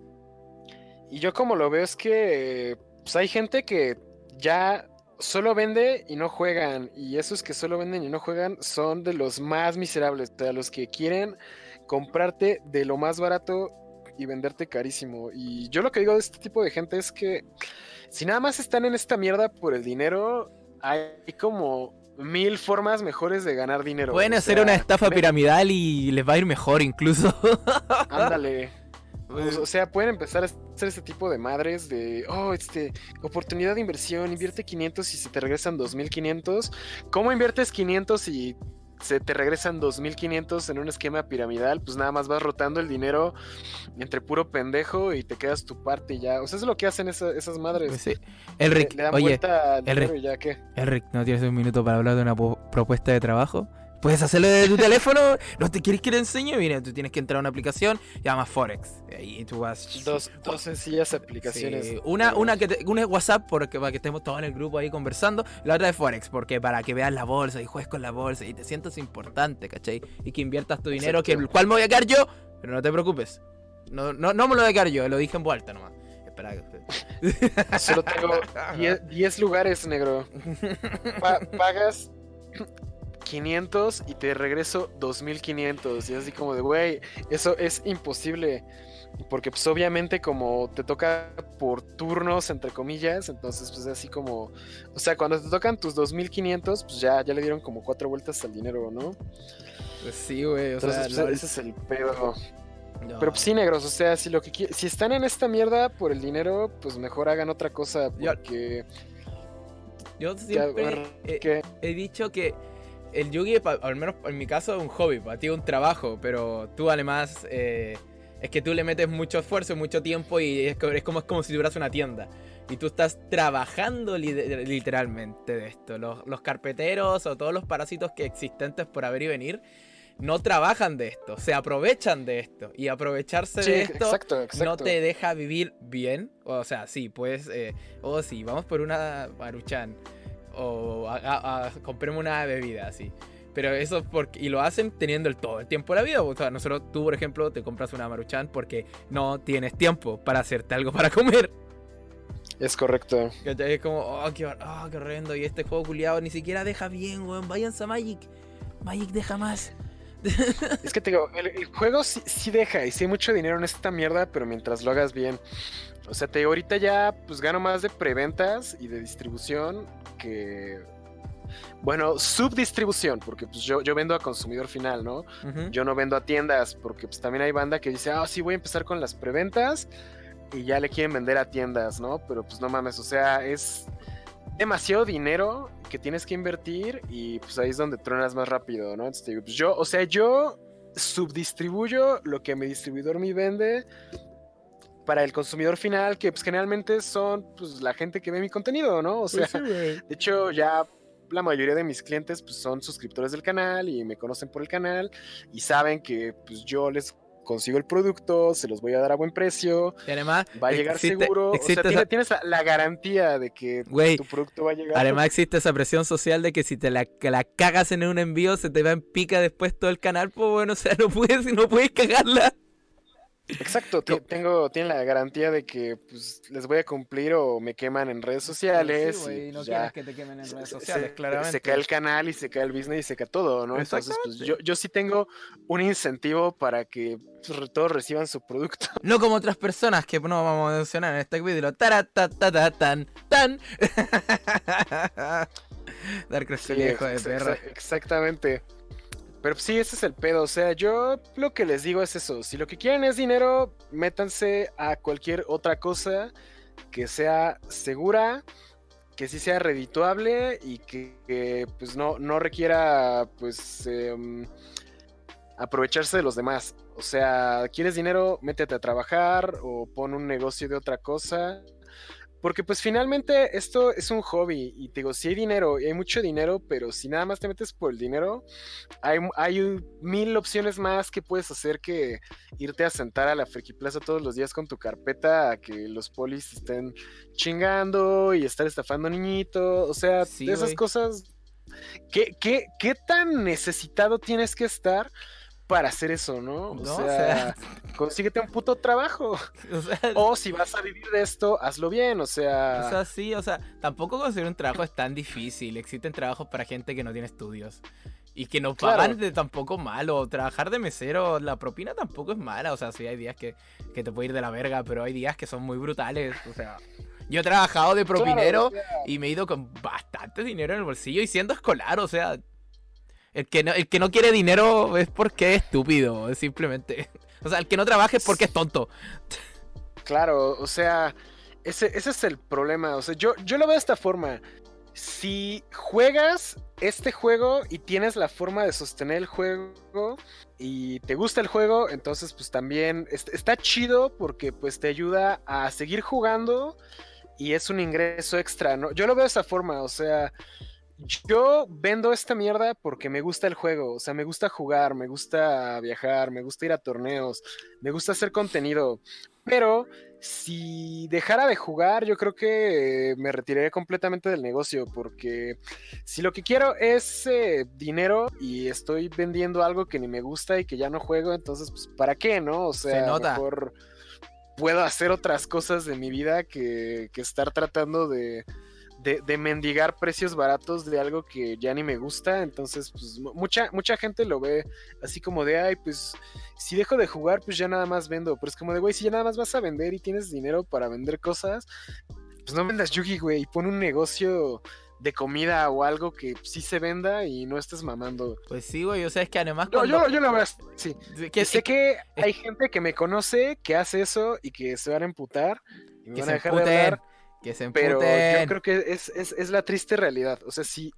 Y yo como lo veo es que pues hay gente que ya solo vende y no juegan. Y esos que solo venden y no juegan son de los más miserables. De los que quieren comprarte de lo más barato y venderte carísimo. Y yo lo que digo de este tipo de gente es que si nada más están en esta mierda por el dinero, hay como mil formas mejores de ganar dinero. Pueden hacer una estafa piramidal y les va a ir mejor incluso. Ándale. O sea, pueden empezar a hacer este tipo de madres de, oh, este, oportunidad de inversión, invierte 500 y se te regresan 2500. ¿Cómo inviertes 500 y se te regresan 2500 en un esquema piramidal, pues nada más vas rotando el dinero entre puro pendejo y te quedas tu parte y ya. O sea, es lo que hacen esas madres. Pues sí. Elric, le, dan oye, vuelta al y ya qué. Elric, ¿no tienes un minuto para hablar de una propuesta de trabajo? Puedes hacerlo desde tu teléfono. ¿No te quieres que te enseñe? Mira, tú tienes que entrar a una aplicación llama Forex. Y tú vas. Dos, dos sencillas aplicaciones. Una, una, que una es WhatsApp porque, para que estemos todos en el grupo ahí conversando. La otra es Forex porque para que veas la bolsa y juegues con la bolsa y te sientas importante, ¿cachai? Y que inviertas tu dinero, que el cual me voy a quedar yo. Pero no te preocupes. No, no, no me lo voy a quedar yo, lo dije en vuelta nomás. Espera. Solo tengo 10 lugares, negro. pagas 500 y te regreso 2500. Y así como de, güey, eso es imposible. Porque pues obviamente como te toca por turnos, entre comillas, entonces pues así como... O sea, cuando te tocan tus 2500, pues ya, ya le dieron como cuatro vueltas al dinero, ¿no? Pues sí, güey. O sea, pues, ese es el pedo. Pero pues sí, negros, o sea, si lo que si están en esta mierda por el dinero, pues mejor hagan otra cosa porque... Yo, siempre he dicho que el yugi, al menos en mi caso, es un hobby, para ti es un trabajo, pero tú además eh, es que tú le metes mucho esfuerzo, mucho tiempo y es, como, es como si tuvieras una tienda. Y tú estás trabajando literalmente de esto. Los, carpeteros o todos los parásitos que existentes por haber y venir no trabajan de esto, se aprovechan de esto. Y aprovecharse de esto no te deja vivir bien. O sea, sí, pues, eh, oh sí, vamos por una maruchan o a, compremos una bebida así. Pero eso porque, y lo hacen teniendo el todo el tiempo de la vida. O sea, nosotros, tú, por ejemplo, te compras una maruchan porque no tienes tiempo para hacerte algo para comer. Es correcto. Es como, oh, qué, oh, qué horrendo. Y este juego culiado ni siquiera deja bien, weón. Váyanse a Magic. Magic deja más. es que te digo, el, juego sí, sí, deja y sí hay mucho dinero en esta mierda, pero mientras lo hagas bien. O sea, te ahorita ya pues gano más de preventas y de distribución que Bueno, subdistribución, porque pues yo, yo vendo a consumidor final, ¿no? Yo no vendo a tiendas, porque pues también hay banda que dice, ah, sí, voy a empezar con las preventas y ya le quieren vender a tiendas, ¿no? Pero pues no mames, o sea, es demasiado dinero que tienes que invertir y pues ahí es donde truenas más rápido, ¿no? Entonces digo, pues yo, o sea, yo subdistribuyo lo que mi distribuidor me vende para el consumidor final, que pues generalmente son pues la gente que ve mi contenido, ¿no? O sea, de hecho ya la mayoría de mis clientes pues son suscriptores del canal y me conocen por el canal y saben que pues yo les consigo el producto, se los voy a dar a buen precio. Y además, va a llegar seguro. o sea, tienes, la garantía de que tu producto va a llegar. Además, existe esa presión social de que si te la, la cagas en un envío, se te va en pica después todo el canal. Pues bueno, o sea, no puedes, no puedes cagarla. Exacto, tengo, tienen la garantía de que pues, les voy a cumplir o me queman en redes sociales. Sí, no quieres que te quemen en redes sociales, se, claramente. Se cae el canal y se cae el business y se cae todo, ¿no? Entonces, pues yo, yo sí tengo un incentivo para que pues, todos reciban su producto. No como otras personas que no vamos a mencionar en este video. tan, tan. Dar sí, hijo de perra. Exactamente. Pero sí, ese es el pedo. O sea, yo lo que les digo es eso. Si lo que quieren es dinero, métanse a cualquier otra cosa que sea segura, que sí sea redituable y que, pues no, no requiera pues em, aprovecharse de los demás. O sea, ¿quieres dinero? Métete a trabajar o pon un negocio de otra cosa porque pues finalmente esto es un hobby y te digo, si hay dinero y hay mucho dinero, pero si nada más te metes por el dinero, hay, hay mil opciones más que puedes hacer que irte a sentar a la Friki Plaza todos los días con tu carpeta a que los polis estén chingando y estar estafando niñitos. O sea, esas cosas, ¿qué, qué, ¿qué tan necesitado tienes que estar? Para hacer eso, ¿no? O, sea, consíguete un puto trabajo. O, si vas a vivir de esto, hazlo bien, o sea. O sea, sí, o sea, tampoco conseguir un trabajo es tan difícil. Existen trabajos para gente que no tiene estudios. Y que no pagan de tampoco malo. Trabajar de mesero, la propina tampoco es mala. O sea, sí hay días que, te puede ir de la verga, pero hay días que son muy brutales. O sea, yo he trabajado de propinero y me he ido con bastante dinero en el bolsillo y siendo escolar, o sea, el que, no, el que no quiere dinero es porque es estúpido, es simplemente. O sea, el que no trabaja es porque es tonto. Claro, o sea, ese, ese es el problema. O sea, yo, yo lo veo de esta forma. Si juegas este juego y tienes la forma de sostener el juego y te gusta el juego, entonces pues también está chido porque pues te ayuda a seguir jugando y es un ingreso extra, ¿no? Yo lo veo de esa forma, o sea, yo vendo esta mierda porque me gusta el juego, o sea, me gusta jugar, me gusta viajar, me gusta ir a torneos, me gusta hacer contenido, pero si dejara de jugar, yo creo que me retiraría completamente del negocio, porque si lo que quiero es eh, dinero y estoy vendiendo algo que ni me gusta y que ya no juego, entonces, pues, ¿para qué, no? O sea, mejor puedo hacer otras cosas de mi vida que, que estar tratando de de, mendigar precios baratos de algo que ya ni me gusta. Entonces, pues mucha, mucha gente lo ve así como de, ay, pues si dejo de jugar, pues ya nada más vendo. Pero es como de, güey, si ya nada más vas a vender y tienes dinero para vender cosas, pues no vendas Yugi, güey, y pon un negocio de comida o algo que sí se venda y no estés mamando. Pues sí, güey, o sea, es que además... yo, yo lo veo sí. Que, sé que hay gente que me conoce que hace eso y que se van a emputar y me van a dejar de hablar que se Pero yo creo que es, es, la triste realidad. O sea, si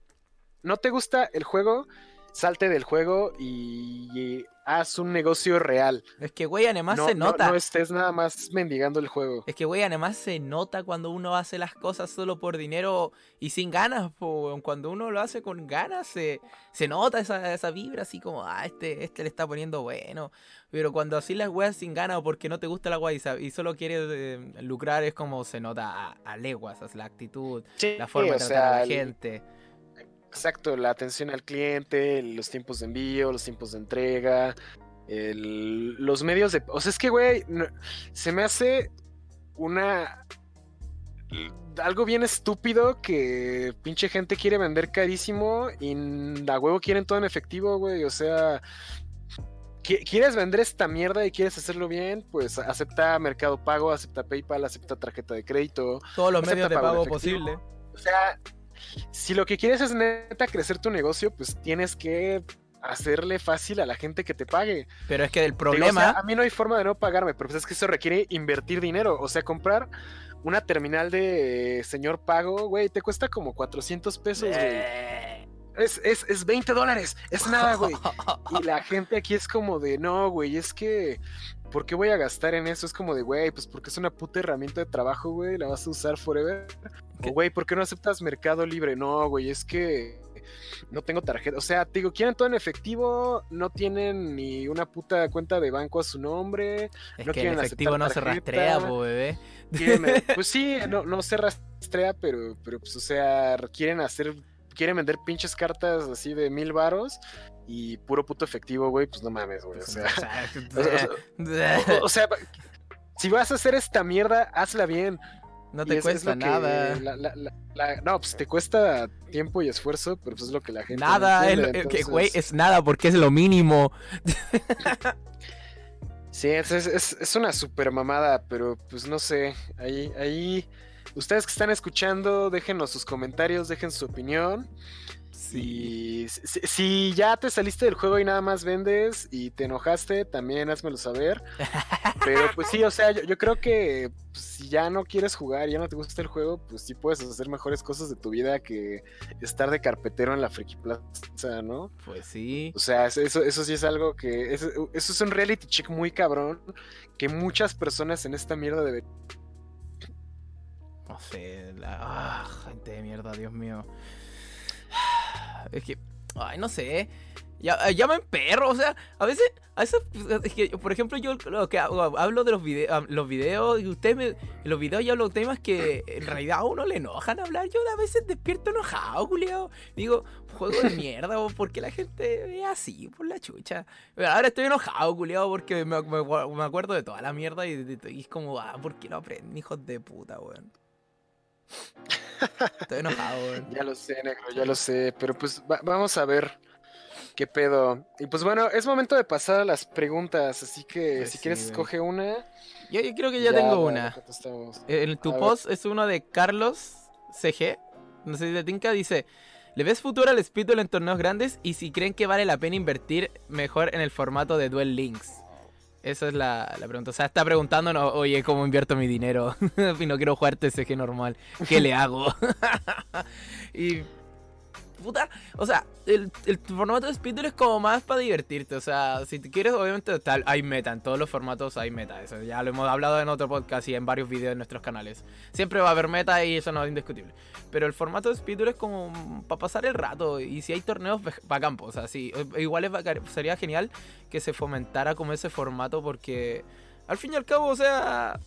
no te gusta el juego, salte del juego y, haz un negocio real. Es que, güey, además se nota. No, estés nada más mendigando el juego. Es que, güey, además se nota cuando uno hace las cosas solo por dinero y sin ganas. Cuando uno lo hace con ganas, se, se nota esa, esa vibra así como, ah, este, este le está poniendo bueno. Pero cuando así las weas sin ganas o porque no te gusta la wea y, solo quieres eh, lucrar, es como se nota a, leguas, la actitud, la forma de tratar a la gente. Exacto, la atención al cliente, los tiempos de envío, los tiempos de entrega, los medios de... O sea, es que, güey, se me hace una... Algo bien estúpido que pinche gente quiere vender carísimo y a huevo quieren todo en efectivo, güey. O sea, ¿Quieres vender esta mierda y quieres hacerlo bien? Pues acepta Mercado Pago, acepta PayPal, acepta tarjeta de crédito. Todos los medios de pago posible. O sea, si lo que quieres es neta crecer tu negocio, pues tienes que hacerle fácil a la gente que te pague. Pero es que el problema. a mí no hay forma de no pagarme, pero pues es que eso requiere invertir dinero. O sea, comprar una terminal de señor pago, güey, te cuesta como 400 pesos, güey. Es, es, es 20 dólares, es nada, güey. Y la gente aquí es como de, no, güey, es que, ¿por qué voy a gastar en eso? Es como de, güey, pues porque es una puta herramienta de trabajo, güey, la vas a usar forever. O, güey, ¿por qué no aceptas Mercado Libre? No, güey, es que no tengo tarjeta. O sea, te digo, quieren todo en efectivo, no tienen ni una puta cuenta de banco a su nombre. Es no que el efectivo no se rastrea, bebé. pues sí, no, no se rastrea, pero, pero pues, o sea, quieren hacer quieren vender pinches cartas así de mil varos y puro puto efectivo, güey, pues no mames, güey. O sea, o, sea, si vas a hacer esta mierda, hazla bien. No te cuesta nada. no, pues te cuesta tiempo y esfuerzo, pero pues es lo que la gente. Nada, güey, es nada porque es lo mínimo. sí, es, es, es, una super mamada, pero pues no sé. Ahí, ahí Ustedes que están escuchando, déjenos sus comentarios, dejen su opinión. Si, si, ya te saliste del juego y nada más vendes y te enojaste, también házmelo saber. Pero pues sí, o sea, yo, creo que pues, si ya no quieres jugar, ya no te gusta el juego, pues sí puedes hacer mejores cosas de tu vida que estar de carpetero en la Friki Plaza, ¿no? Pues sí. O sea, eso, eso sí es algo que. Eso, eso es un reality check muy cabrón que muchas personas en esta mierda deben no sé, la ah, gente de mierda, Dios mío. Es que, ay, no sé. Ya, eh, me perro, o sea, a veces, a veces, es que, por ejemplo, yo lo que hago, hablo de los, videos los videos y usted me, en los videos yo hablo de temas que en realidad a uno le enojan hablar. Yo a veces despierto enojado, Julio. Digo, juego de mierda, porque la gente es así, por la chucha. ahora estoy enojado, culiado, porque me, acuerdo de toda la mierda y, y, es como, ah, ¿por qué lo aprenden, hijos de puta, weón? Estoy enojado, Ya lo sé, negro, ya lo sé. Pero pues vamos a ver qué pedo. Y pues bueno, es momento de pasar a las preguntas. Así que pues si quieres, escoge una. Yo, creo que ya, tengo una. En tu post es uno de Carlos CG. No sé si te tinca, dice. ¿Le ves futuro al Speedball en torneos grandes? Y si creen que vale la pena invertir mejor en el formato de Duel Links. Esa es la, pregunta. O sea, está preguntando, oye, ¿cómo invierto mi dinero? y no quiero jugar TCG normal. ¿Qué le hago? y puta, o sea, el, formato de Speedrun es como más para divertirte. O sea, si te quieres, obviamente hay meta. En todos los formatos hay meta. Eso ya lo hemos hablado en otro podcast y en varios videos en nuestros canales. Siempre va a haber meta y eso no es indiscutible. Pero el formato de Speedrun es como para pasar el rato. Y si hay torneos, para campo. O sea, sí, igual sería genial que se fomentara como ese formato porque al fin y al cabo, o sea,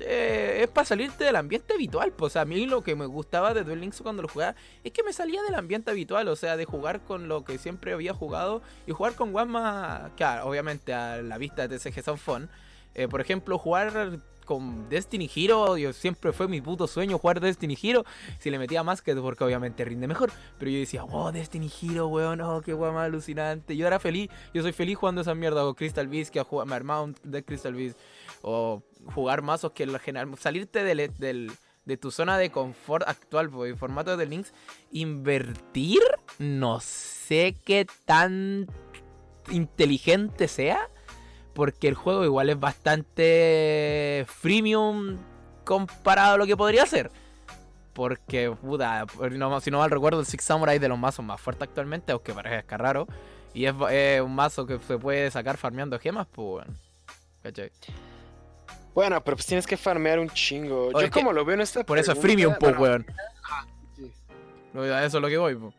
eh, es para salirte del ambiente habitual. Pues a mí lo que me gustaba de Duel Links cuando lo jugaba es que me salía del ambiente habitual, o sea, de jugar con lo que siempre había jugado y jugar con más que obviamente a la vista de TCG son fun. Eh, por ejemplo, jugar con Destiny Hero, siempre fue mi puto sueño jugar Destiny Hero. Si le metía más que porque obviamente rinde mejor. Pero yo decía, oh, Destiny Hero, weón, oh, qué weón alucinante. Yo era feliz, yo soy feliz jugando esa mierda con Crystal Beast, que a jugar Mount de Crystal Beast. O jugar mazos que en general. Salirte del, de tu zona de confort actual, por el formato de links. Invertir, no sé qué tan inteligente sea. Porque el juego igual es bastante freemium comparado a lo que podría ser. Porque, puta, si no mal recuerdo, el Six Samurai de los mazos más fuertes actualmente, aunque parezca raro. Y es, un mazo que se puede sacar farmeando gemas, pues bueno. Bueno, pero pues tienes que farmear un chingo. Yo como lo veo en esta Por eso es freemium, po, weón. Sí. A eso es lo que voy, po.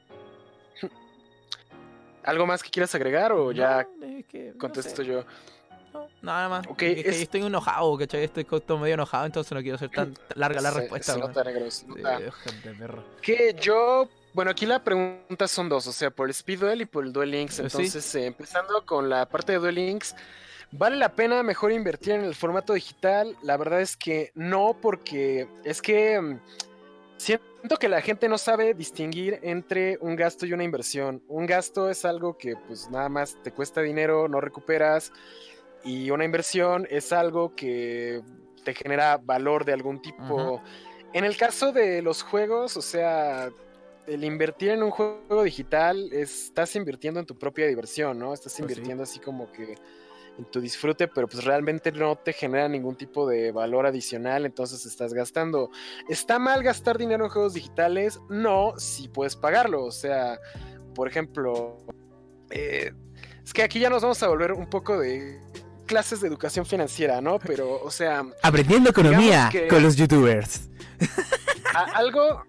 ¿Algo más que quieras agregar o ya contesto yo? No, nada más. Okay, es que estoy enojado, ¿cachai? Estoy todo medio enojado, entonces no quiero ser tan larga la respuesta. Se nota, negro, se nota. Que yo bueno, aquí la pregunta son dos, o sea, por el Speed Duel y por el Duel Links. Entonces, eh, empezando con la parte de Duel Links, ¿Vale la pena mejor invertir en el formato digital? La verdad es que no, porque es que mm, siento que la gente no sabe distinguir entre un gasto y una inversión. Un gasto es algo que pues nada más te cuesta dinero, no recuperas. Y una inversión es algo que te genera valor de algún tipo. En el caso de los juegos, o sea, el invertir en un juego digital, estás invirtiendo en tu propia diversión, ¿no? Estás Pues invirtiendo así como que en tu disfrute, pero pues realmente no te genera ningún tipo de valor adicional, entonces estás gastando. ¿Está mal gastar dinero en juegos digitales? No, si puedes pagarlo. O sea, por ejemplo, eh, es que aquí ya nos vamos a volver un poco de clases de educación financiera, ¿no? Pero, o sea, Aprendiendo economía que- con los youtubers. a- algo,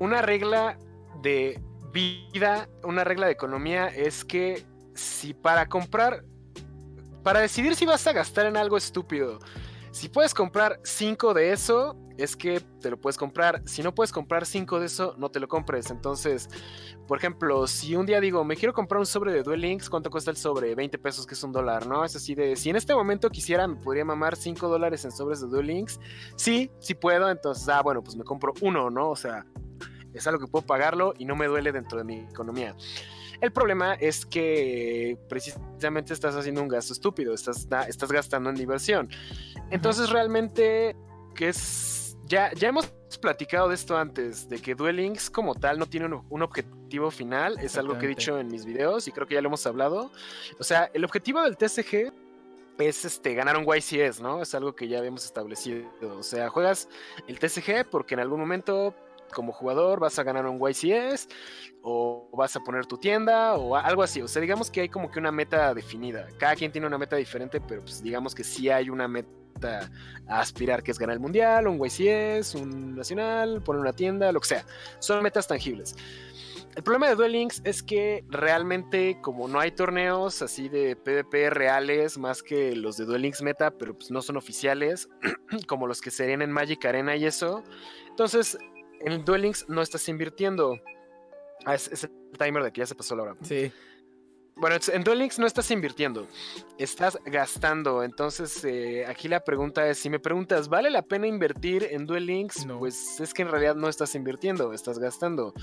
una regla de vida, una regla de economía es que si para comprar, para decidir si vas a gastar en algo estúpido, si puedes comprar 5 de eso, es que te lo puedes comprar. Si no puedes comprar 5 de eso, no te lo compres. Entonces, por ejemplo, si un día digo, me quiero comprar un sobre de Duel Links, ¿cuánto cuesta el sobre? 20 pesos, que es un dólar, ¿no? Es así de, si en este momento quisiera, me podría mamar 5 dólares en sobres de Duel Links. Sí, sí puedo, entonces, ah, bueno, pues me compro uno, ¿no? O sea, es algo que puedo pagarlo y no me duele dentro de mi economía. El problema es que precisamente estás haciendo un gasto estúpido, estás, estás gastando en diversión. Entonces realmente, que es... Ya, ya hemos platicado de esto antes, de que Duel Links como tal no tiene un, un objetivo final, es algo que he dicho en mis videos y creo que ya lo hemos hablado. O sea, el objetivo del TCG es este, ganar un YCS, ¿no? Es algo que ya habíamos establecido. O sea, juegas el TCG porque en algún momento como jugador vas a ganar un YCS o vas a poner tu tienda o algo así. O sea, digamos que hay como que una meta definida. Cada quien tiene una meta diferente, pero pues digamos que sí hay una meta a aspirar, que es ganar el mundial, un YCS, un nacional, poner una tienda, lo que sea. Son metas tangibles. El problema de Duel Links es que realmente, como no hay torneos así de PvP reales, más que los de Duel Links Meta, pero pues no son oficiales, como los que serían en Magic Arena y eso. Entonces, en el Duel Links no estás invirtiendo. Ah, es, es el timer de que ya se pasó la hora. Sí. Bueno, en Duel Links no estás invirtiendo, estás gastando. Entonces, eh, aquí la pregunta es: si me preguntas, ¿vale la pena invertir en Duel Links? No. Pues es que en realidad no estás invirtiendo, estás gastando.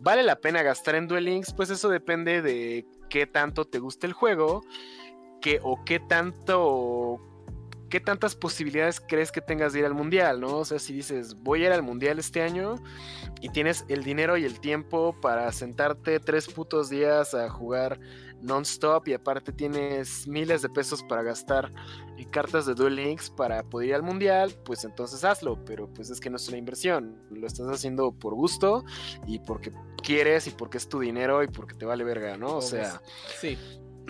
¿Vale la pena gastar en Duel Links? Pues eso depende de qué tanto te guste el juego, que, o qué tanto. ¿Qué tantas posibilidades crees que tengas de ir al mundial, no? O sea, si dices, voy a ir al mundial este año y tienes el dinero y el tiempo para sentarte tres putos días a jugar non-stop y aparte tienes miles de pesos para gastar en cartas de Duel Links para poder ir al mundial, pues entonces hazlo, pero pues es que no es una inversión, lo estás haciendo por gusto y porque quieres y porque es tu dinero y porque te vale verga, ¿no? O sea, Sí,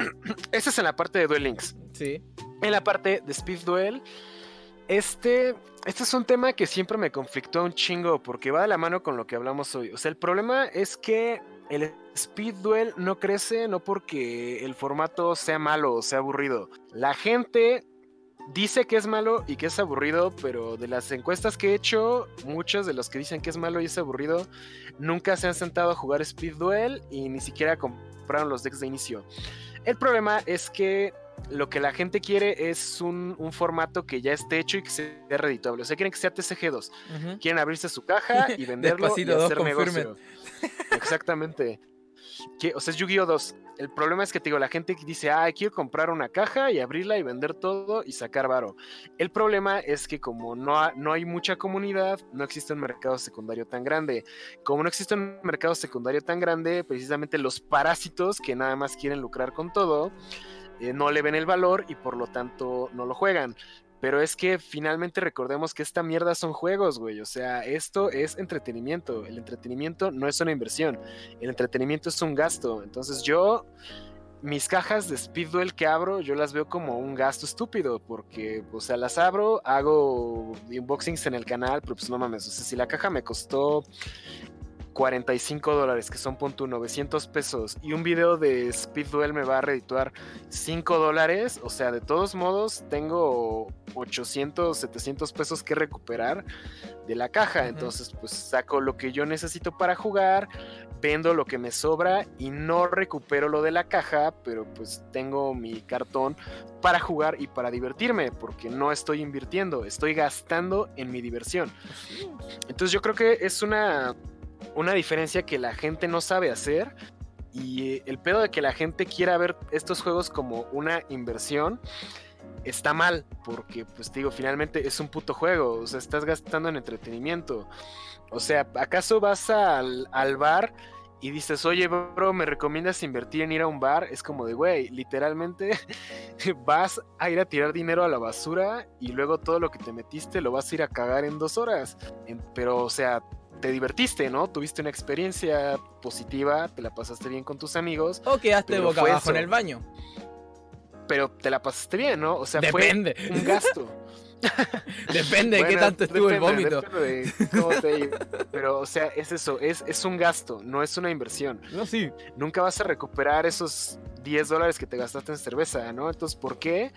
esa es en la parte de Duel Links. sí. En la parte de Speed Duel, este, este es un tema que siempre me conflictó un chingo porque va de la mano con lo que hablamos hoy. O sea, el problema es que el Speed Duel no crece no porque el formato sea malo o sea aburrido. La gente dice que es malo y que es aburrido, pero de las encuestas que he hecho, muchos de los que dicen que es malo y es aburrido nunca se han sentado a jugar Speed Duel y ni siquiera compraron los decks de inicio. El problema es que lo que la gente quiere es un, un formato que ya esté hecho y que sea redituable. O sea, quieren que sea TCG2. Ujú. Quieren abrirse su caja y venderlo y hacer negocio. Exactamente. O sea, es Yu-Gi-Oh 2. El problema es que te digo, la gente dice, ah, quiero comprar una caja y abrirla y vender todo y sacar varo. El problema es que como no, no hay mucha comunidad, no existe un mercado secundario tan grande. Como no existe un mercado secundario tan grande, precisamente los parásitos que nada más quieren lucrar con todo, eh, no le ven el valor y por lo tanto no lo juegan. Pero es que finalmente recordemos que esta mierda son juegos, güey. O sea, esto es entretenimiento. El entretenimiento no es una inversión. El entretenimiento es un gasto. Entonces yo, mis cajas de Speed Duel que abro, yo las veo como un gasto estúpido. Porque, o sea, las abro, hago unboxings en el canal, pero pues no mames. O sea, si la caja me costó 45 dólares, que son punto 900 pesos, y un video de Speed Duel me va a redituar 5 dólares, o sea, de todos modos tengo 800, 700 pesos que recuperar de la caja, Ujú. entonces pues saco lo que yo necesito para jugar, vendo lo que me sobra y no recupero lo de la caja, pero pues tengo mi cartón para jugar y para divertirme, porque no estoy invirtiendo, estoy gastando en mi diversión. Entonces yo creo que es una, una diferencia que la gente no sabe hacer. Y eh, el pedo de que la gente quiera ver estos juegos como una inversión está mal, porque pues digo, finalmente es un puto juego, o sea, estás gastando en entretenimiento. O sea, ¿acaso vas al, al bar y dices, oye, bro, ¿me recomiendas invertir en ir a un bar? Es como de, güey, literalmente vas a ir a tirar dinero a la basura y luego todo lo que te metiste lo vas a ir a cagar en dos horas. pero, o sea, te divertiste, ¿no? Tuviste una experiencia positiva, te la pasaste bien con tus amigos. O quedaste boca abajo en el baño. Pero te la pasaste bien, ¿no? O sea, Depende. fue un gasto. depende de qué tanto estuvo el vómito. Pero, o sea, es eso, es, es un gasto, no es una inversión. No, sí. Nunca vas a recuperar esos 10 dólares que te gastaste en cerveza, ¿no? Entonces, ¿por qué?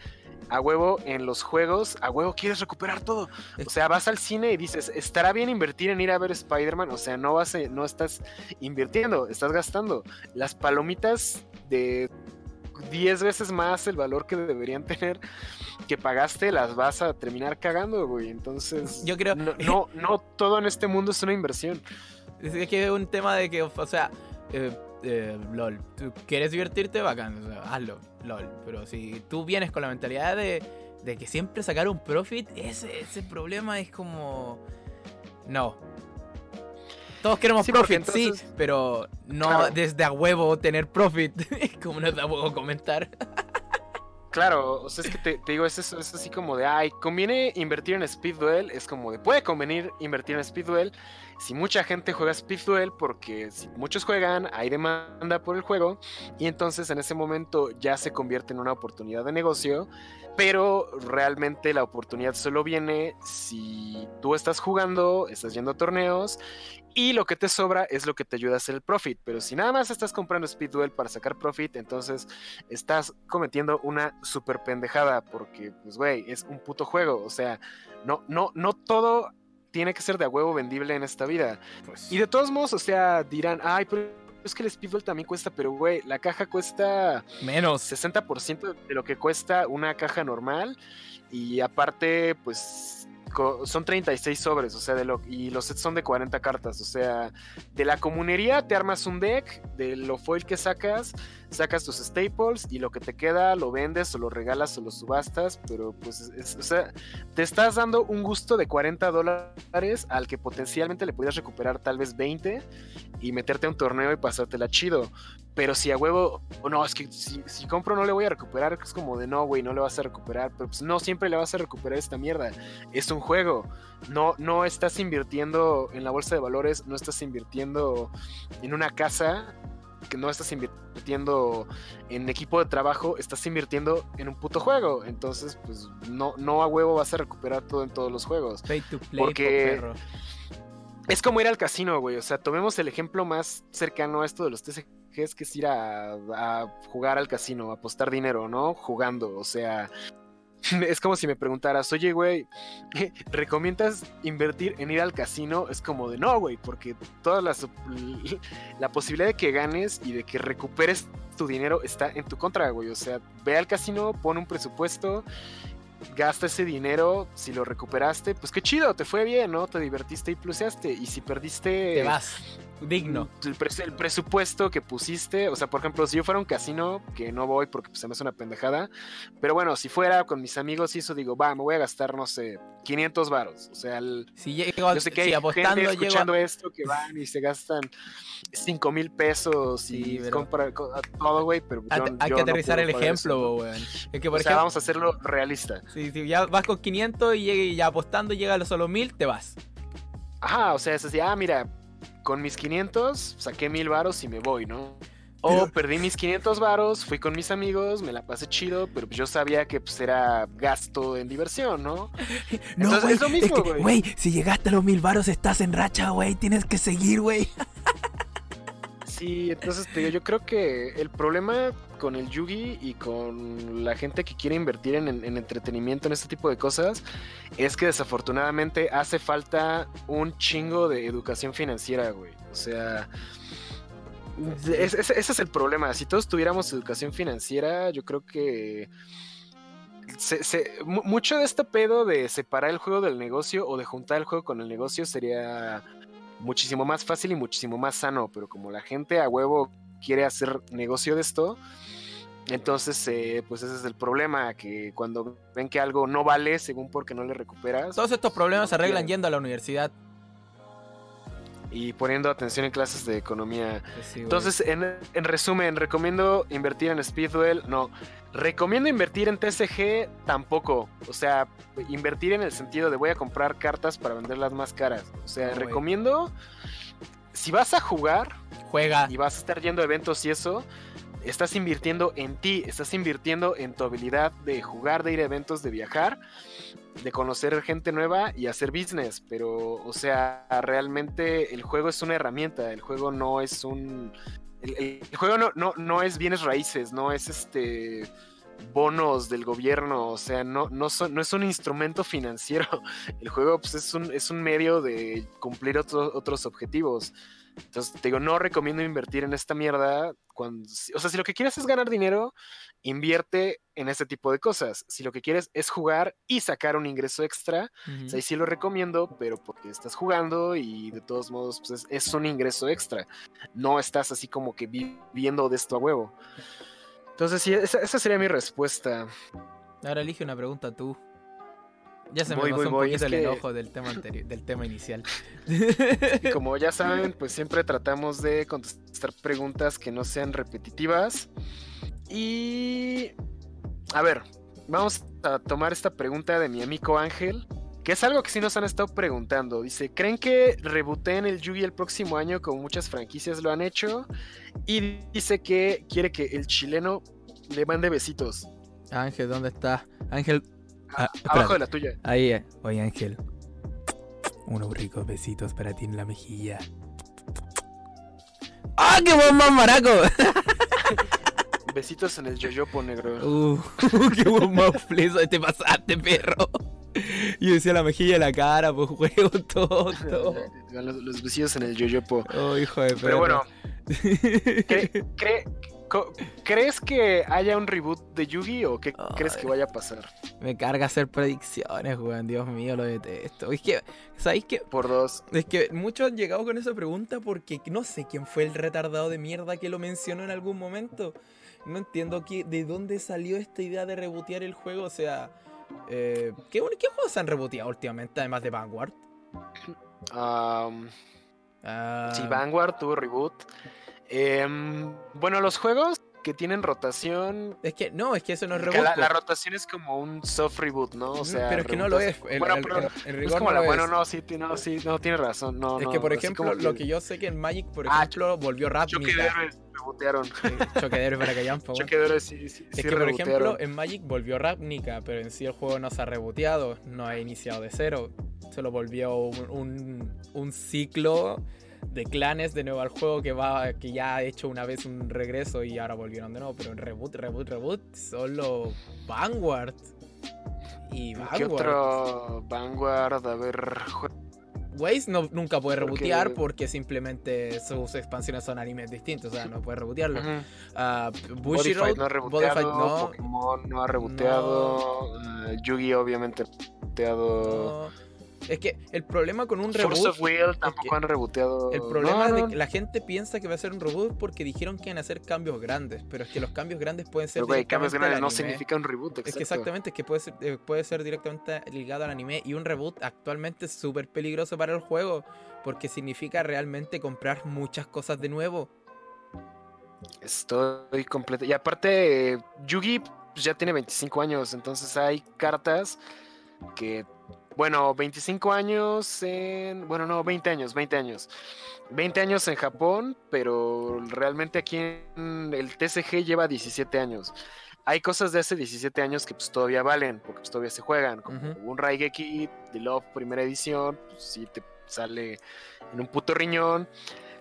A huevo en los juegos, a huevo quieres recuperar todo. O sea, vas al cine y dices, ¿estará bien invertir en ir a ver Spider-Man? O sea, no vas no estás invirtiendo, estás gastando. Las palomitas de 10 veces más el valor que deberían tener que pagaste, las vas a terminar cagando, güey. Entonces, yo creo. No, no, todo en este mundo es una inversión. Es que es un tema de que, o sea, eh, eh, LOL, tú quieres divertirte, bacán, o sea, hazlo, LOL. Pero si tú vienes con la mentalidad de, de que siempre sacar un profit, ese, ese problema es como. No, todos queremos profit, sí, pero no desde a huevo tener profit, como no da huevo comentar. Claro, o sea, es que te, digo, es, es, así como de, ay, conviene invertir en Speed Duel, es como de, puede convenir invertir en Speed Duel si mucha gente juega Speed Duel, porque si muchos juegan, hay demanda por el juego, y entonces en ese momento ya se convierte en una oportunidad de negocio, pero realmente la oportunidad solo viene si tú estás jugando, estás yendo a torneos y lo que te sobra es lo que te ayuda a hacer el profit. Pero si nada más estás comprando Speed Duel para sacar profit, entonces estás cometiendo una super pendejada. Porque, pues, güey, es un puto juego. O sea, no, no, no todo tiene que ser de a huevo vendible en esta vida. Pues y de todos modos, o sea, dirán, ay, pero es que el Speed Duel también cuesta, pero güey, la caja cuesta menos 60% de lo que cuesta una caja normal. Y aparte, pues son 36 sobres, o sea, de lo, y los sets son de 40 cartas, o sea, de la comunería te armas un deck, de lo foil que sacas, sacas tus staples y lo que te queda lo vendes o lo regalas o lo subastas, pero pues, o sea, te estás dando un gusto de 40 dólares al que potencialmente le podías recuperar tal vez 20 y meterte a un torneo y pasártela chido. Pero si a huevo, o no, es que si, si, compro no le voy a recuperar, es como de no, güey, no le vas a recuperar. Pero pues no siempre le vas a recuperar esta mierda. Es un juego. No, no estás invirtiendo en la bolsa de valores, no estás invirtiendo en una casa, que no estás invirtiendo en equipo de trabajo, estás invirtiendo en un puto juego. Entonces, pues no, no a huevo vas a recuperar todo en todos los juegos. Pay to play, porque es como ir al casino, güey. O sea, tomemos el ejemplo más cercano a esto de los TCG es que es ir a, jugar al casino, a apostar dinero, ¿no? Jugando, o sea, es como si me preguntaras, oye, güey, ¿recomiendas invertir en ir al casino? Es como de no, güey, porque toda la, la posibilidad de que ganes y de que recuperes tu dinero está en tu contra, güey. O sea, ve al casino, pon un presupuesto gasta ese dinero, si lo recuperaste, pues qué chido, te fue bien, ¿no? Te divertiste y pluseaste. Y si perdiste. Te vas. Digno. El, presupuesto que pusiste, o sea, por ejemplo, si yo fuera a un casino, que no voy porque pues, se me hace una pendejada, pero bueno, si fuera con mis amigos y eso, digo, va, me voy a gastar, no sé, 500 varos. O sea, si yo sé que hay apostando, gente escuchando esto que van y se gastan 5 mil pesos y compran todo, güey, pero hay que aterrizar el ejemplo, güey. Es que, por ejemplo, vamos a hacerlo realista. Sí, sí, ya vas con 500 y ya apostando llega a los solo 1000, te vas. Ajá, o sea, es así, ah, mira, con mis 500 saqué mil varos y me voy, ¿no? O perdí mis 500 varos, fui con mis amigos, me la pasé chido, pero yo sabía que pues era gasto en diversión, ¿no? no, Entonces, es lo mismo, güey. Güey, si llegaste a los mil varos estás en racha, güey, tienes que seguir, güey. Sí, entonces te digo, yo creo que el problema con el Yugi y con la gente que quiere invertir en, entretenimiento, en este tipo de cosas, es que desafortunadamente hace falta un chingo de educación financiera, güey. O sea, ese es el problema. Si todos tuviéramos educación financiera, yo creo que... mucho de este pedo de separar el juego del negocio o de juntar el juego con el negocio sería muchísimo más fácil y muchísimo más sano, pero como la gente a huevo quiere hacer negocio de esto, Entonces, eh, pues ese es el problema, que cuando ven que algo no vale, según porque no le recuperas. Todos estos problemas se arreglan yendo a la universidad. Y poniendo atención en clases de economía. Entonces, en, en, resumen, ¿recomiendo invertir en Speedwell? No. ¿Recomiendo invertir en TCG? Tampoco. O sea, invertir en el sentido de voy a comprar cartas para venderlas más caras. O sea, recomiendo... Si vas a jugar... Juega. Y vas a estar yendo a eventos y eso estás invirtiendo en ti, estás invirtiendo en tu habilidad de jugar, de ir a eventos, de viajar, de conocer gente nueva y hacer business. Pero, o sea, realmente el juego es una herramienta, el juego no es un... El, juego no, no, no es bienes raíces, no es este bonos del gobierno, o sea, no, no, son, no es un instrumento financiero. El juego pues, es, un, es un medio de cumplir otros objetivos. Entonces, te digo, no recomiendo invertir en esta mierda. Cuando, o sea, si lo que quieres es ganar dinero, invierte en este tipo de cosas. Si lo que quieres es jugar y sacar un ingreso extra, ahí sí lo recomiendo, pero porque estás jugando y de todos modos pues es, un ingreso extra. No estás así como que viviendo de esto a huevo. Entonces, sí, esa, esa sería mi respuesta. Ahora elige una pregunta tú. Ya se me pasó un poquito el enojo del tema, del tema inicial. como ya saben, pues siempre tratamos de contestar preguntas que no sean repetitivas. Y... A ver, vamos a tomar esta pregunta de mi amigo Ángel, que es algo que sí nos han estado preguntando. Dice, ¿creen que rebooteen el Yugi el próximo año como muchas franquicias lo han hecho? Y dice que quiere que el chileno le mande besitos. Ángel, ¿dónde está? Ángel, Ah, abajo de la tuya. Ahí, eh. oye Ángel. Unos ricos besitos para ti en la mejilla. ¡Ah, qué buen más maraco! Besitos en el yoyopo negro. Uh, qué buen más fleso te pasaste, perro. Yo decía la mejilla y la cara, pues juego todo. Los, los, besitos en el yoyopo. Oh, hijo de perro. Pero bueno, ¿cree, ¿Crees que haya un reboot de Yugi o qué crees que vaya a pasar? Me carga hacer predicciones, weón. Dios mío, lo detesto. Es que, ¿sabéis qué? Por dos. Es que muchos han llegado con esa pregunta porque no sé quién fue el retardado de mierda que lo mencionó en algún momento. No entiendo qué, de dónde salió esta idea de rebotear el juego. O sea, eh, ¿qué, juegos se han reboteado últimamente además de Vanguard? Um, sí, Vanguard tuvo reboot. Em, bueno, los juegos que tienen rotación. Es que no, es que eso no es reboot. La, rotación es como un soft reboot, ¿no? O sea, pero es que no lo es. bueno, pero es como la, bueno, no, sí, no, sí, no, tiene razón. No, es que, por ejemplo, lo que yo sé que en Magic, por ah, ejemplo, volvió Ravnica. Choque de héroes rebotearon. choque de héroes para que Choque de héroes sí, sí. Es que, por ejemplo, en Magic volvió Ravnica, pero en sí el juego no se ha reboteado, no ha iniciado de cero. Solo volvió un, un, un ciclo de clanes de nuevo al juego que va que ya ha hecho una vez un regreso y ahora volvieron de nuevo, pero en reboot, reboot, reboot, solo Vanguard. Y Vanguard. ¿Qué otro Vanguard? A ver. Waze no, nunca puede rebootear porque... simplemente sus expansiones son animes distintos, o sea, no puede rebotearlo. Uh Bushiroad no ha reboteado, Pokémon no ha reboteado, uh, Yugi obviamente reboteado. Es que el problema con un reboot. Force of Will tampoco han reboteado. El problema es que la gente piensa que va a ser un reboot porque dijeron que iban a hacer cambios grandes. Pero es que los cambios grandes pueden ser. Pero, cambios grandes no significa un reboot. Es que exactamente, es que puede ser, eh, puede ser directamente ligado al anime. Y un reboot actualmente es súper peligroso para el juego. Porque significa realmente comprar muchas cosas de nuevo. Estoy completo. Y aparte, Yugi pues, ya tiene 25 años. Entonces hay cartas que bueno, 25 años en... Bueno, no, 20 años, 20 años. 20 años en Japón, pero realmente aquí en el TCG lleva 17 años. Hay cosas de hace 17 años que pues todavía valen, porque pues, todavía se juegan, como un Raigeki de Love primera edición, pues sí te sale en un puto riñón.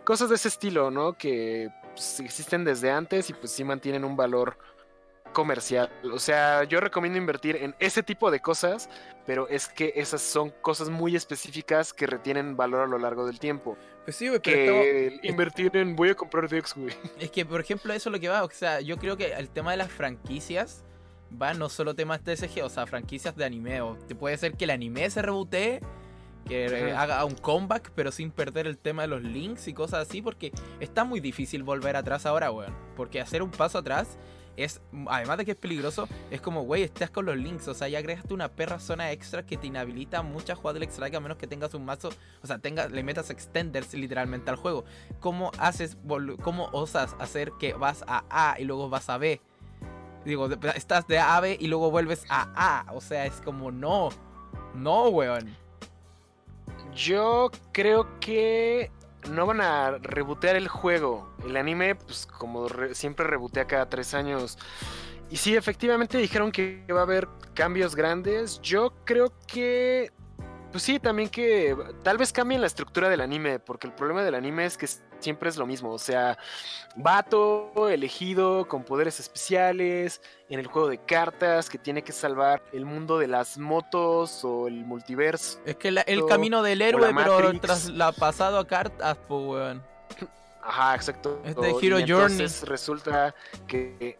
Cosas de ese estilo, ¿no? Que pues, existen desde antes y pues sí mantienen un valor comercial. O sea, yo recomiendo invertir en ese tipo de cosas, pero es que esas son cosas muy específicas que retienen valor a lo largo del tiempo. Pues sí, güey, que invertir en voy a comprar Dex, güey. Es que, por ejemplo, eso es lo que va. O sea, yo creo que el tema de las franquicias va no solo temas TSG, o sea, franquicias de anime. O te puede ser que el anime se rebotee que haga un comeback, pero sin perder el tema de los links y cosas así, porque está muy difícil volver atrás ahora, weón. Porque hacer un paso atrás es, además de que es peligroso, es como, güey, estás con los links, o sea, ya agregaste una perra zona extra que te inhabilita muchas jugadas del extra a menos que tengas un mazo, o sea, tenga, le metas extenders literalmente al juego. ¿Cómo haces, cómo osas hacer que vas a A y luego vas a B? Digo, estás de A a B y luego vuelves a A, o sea, es como, no, no, weón. Yo creo que no van a rebotear el juego. El anime, pues como siempre rebotea cada tres años. Y sí, efectivamente dijeron que va a haber cambios grandes. Yo creo que pues sí, también que tal vez cambien la estructura del anime, porque el problema del anime es que siempre es lo mismo, o sea, vato elegido con poderes especiales en el juego de cartas que tiene que salvar el mundo de las motos o el multiverso. Es que el camino del héroe, pero tras la pasado a cartas, pues weón. Ajá, exacto. Este Hero Journey. Entonces resulta que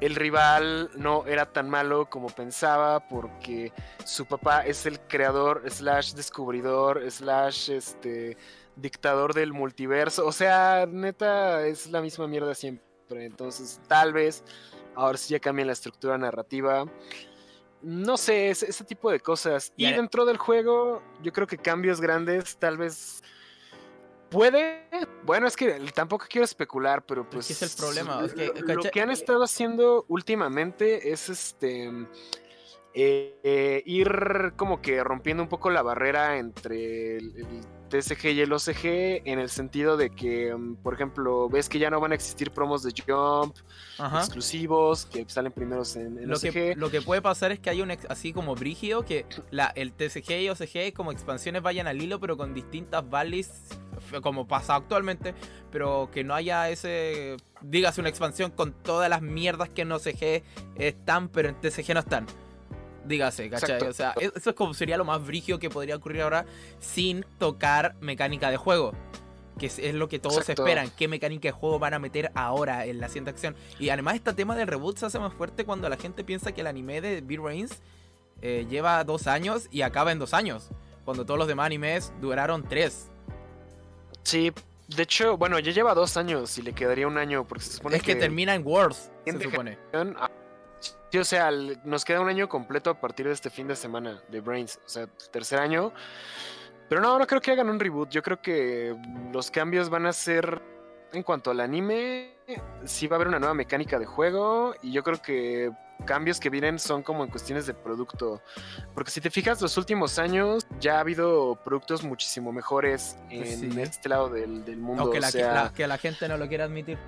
el rival no era tan malo como pensaba porque su papá es el creador slash descubridor slash este dictador del multiverso. O sea, neta es la misma mierda siempre. Entonces tal vez ahora sí ya cambia la estructura narrativa. No sé, ese, tipo de cosas. Y dentro del juego, yo creo que cambios grandes tal vez Puede, bueno, es que tampoco quiero especular, pero pues. Es, es el problema. lo que han estado haciendo últimamente es este. Eh, ir como que rompiendo un poco la barrera entre el, TSG y el OCG en el sentido de que, mm, por ejemplo, ves que ya no van a existir promos de Jump exclusivos que salen primeros en, lo OCG. Que, lo que puede pasar es que hay un así como brigio que la, el TSG y OCG como expansiones vayan al hilo pero con distintas valleys como pasa actualmente, pero que no haya ese, digas una expansión con todas las mierdas que en OCG están, pero en TCG no están. Dígase, ¿cachai? O sea, e-, eso es como sería lo más brigio que podría ocurrir ahora sin tocar mecánica de juego. Que es, lo que todos esperan. ¿Qué mecánica de juego van a meter ahora en la siguiente acción? Y además, este tema del reboot se hace más fuerte cuando la gente piensa que el anime de B-Rains eh, lleva dos años y acaba en dos años. Cuando todos los demás animes duraron tres. Sí, de hecho, bueno, ya lleva dos años y le quedaría un año porque se supone es que, termina en Worlds, se supone. Sí, o sea, nos queda un año completo a partir de este fin de semana de Brains, o sea, tercer año. Pero no, no creo que hagan un reboot. Yo creo que los cambios van a ser en cuanto al anime. Sí va a haber una nueva mecánica de juego y yo creo que cambios que vienen son como en cuestiones de producto. Porque si te fijas, los últimos años ya ha habido productos muchísimo mejores pues en este lado del, mundo. Aunque la, que, que la gente no lo quiera admitir.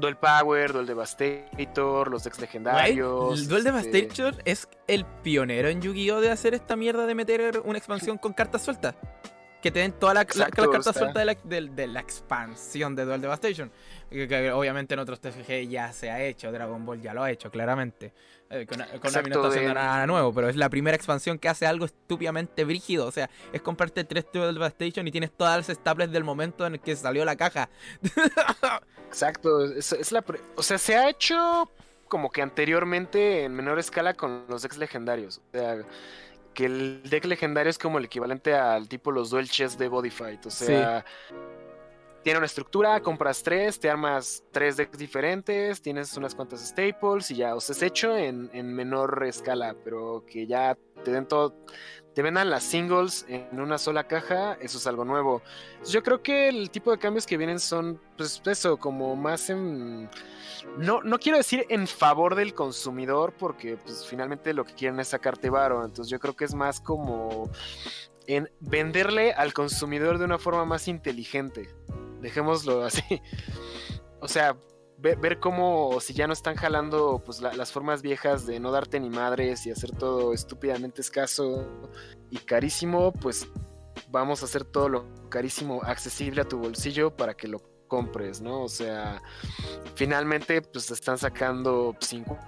Duel Power, Duel Devastator, los ex legendarios. el Duel este Devastator es el pionero en Yu-Gi-Oh! de hacer esta mierda de meter una expansión con cartas sueltas. Que te den todas las cartas sueltas de la, expansión de Duel Devastation. Que, obviamente en otros TFG ya se ha hecho, Dragon Ball ya lo ha hecho, claramente. Eh, con, no está haciendo nada nuevo, pero es la primera expansión que hace algo estúpidamente brígido. O sea, es comprarte tres Duel Devastation y tienes todas las staples del momento en el que salió la caja. Exacto, es, la o sea, se ha hecho como que anteriormente en menor escala con los decks legendarios. O sea, que el deck legendario es como el equivalente al tipo los duel chess de Body Fight. O sea, tiene una estructura, compras tres, te armas tres decks diferentes, tienes unas cuantas staples y ya, o sea, es hecho en, en menor escala, pero que ya te den todo, te vendan las singles en una sola caja, eso es algo nuevo. Yo creo que el tipo de cambios que vienen son, pues eso, como más en... No, no quiero decir en favor del consumidor, porque pues finalmente lo que quieren es sacarte varo, entonces yo creo que es más como en venderle al consumidor de una forma más inteligente. Dejémoslo así. O sea, ver, cómo si ya no están jalando pues las formas viejas de no darte ni madres y hacer todo estúpidamente escaso y carísimo, pues vamos a hacer todo lo carísimo accesible a tu bolsillo para que lo compres, ¿no? O sea, finalmente pues están sacando 5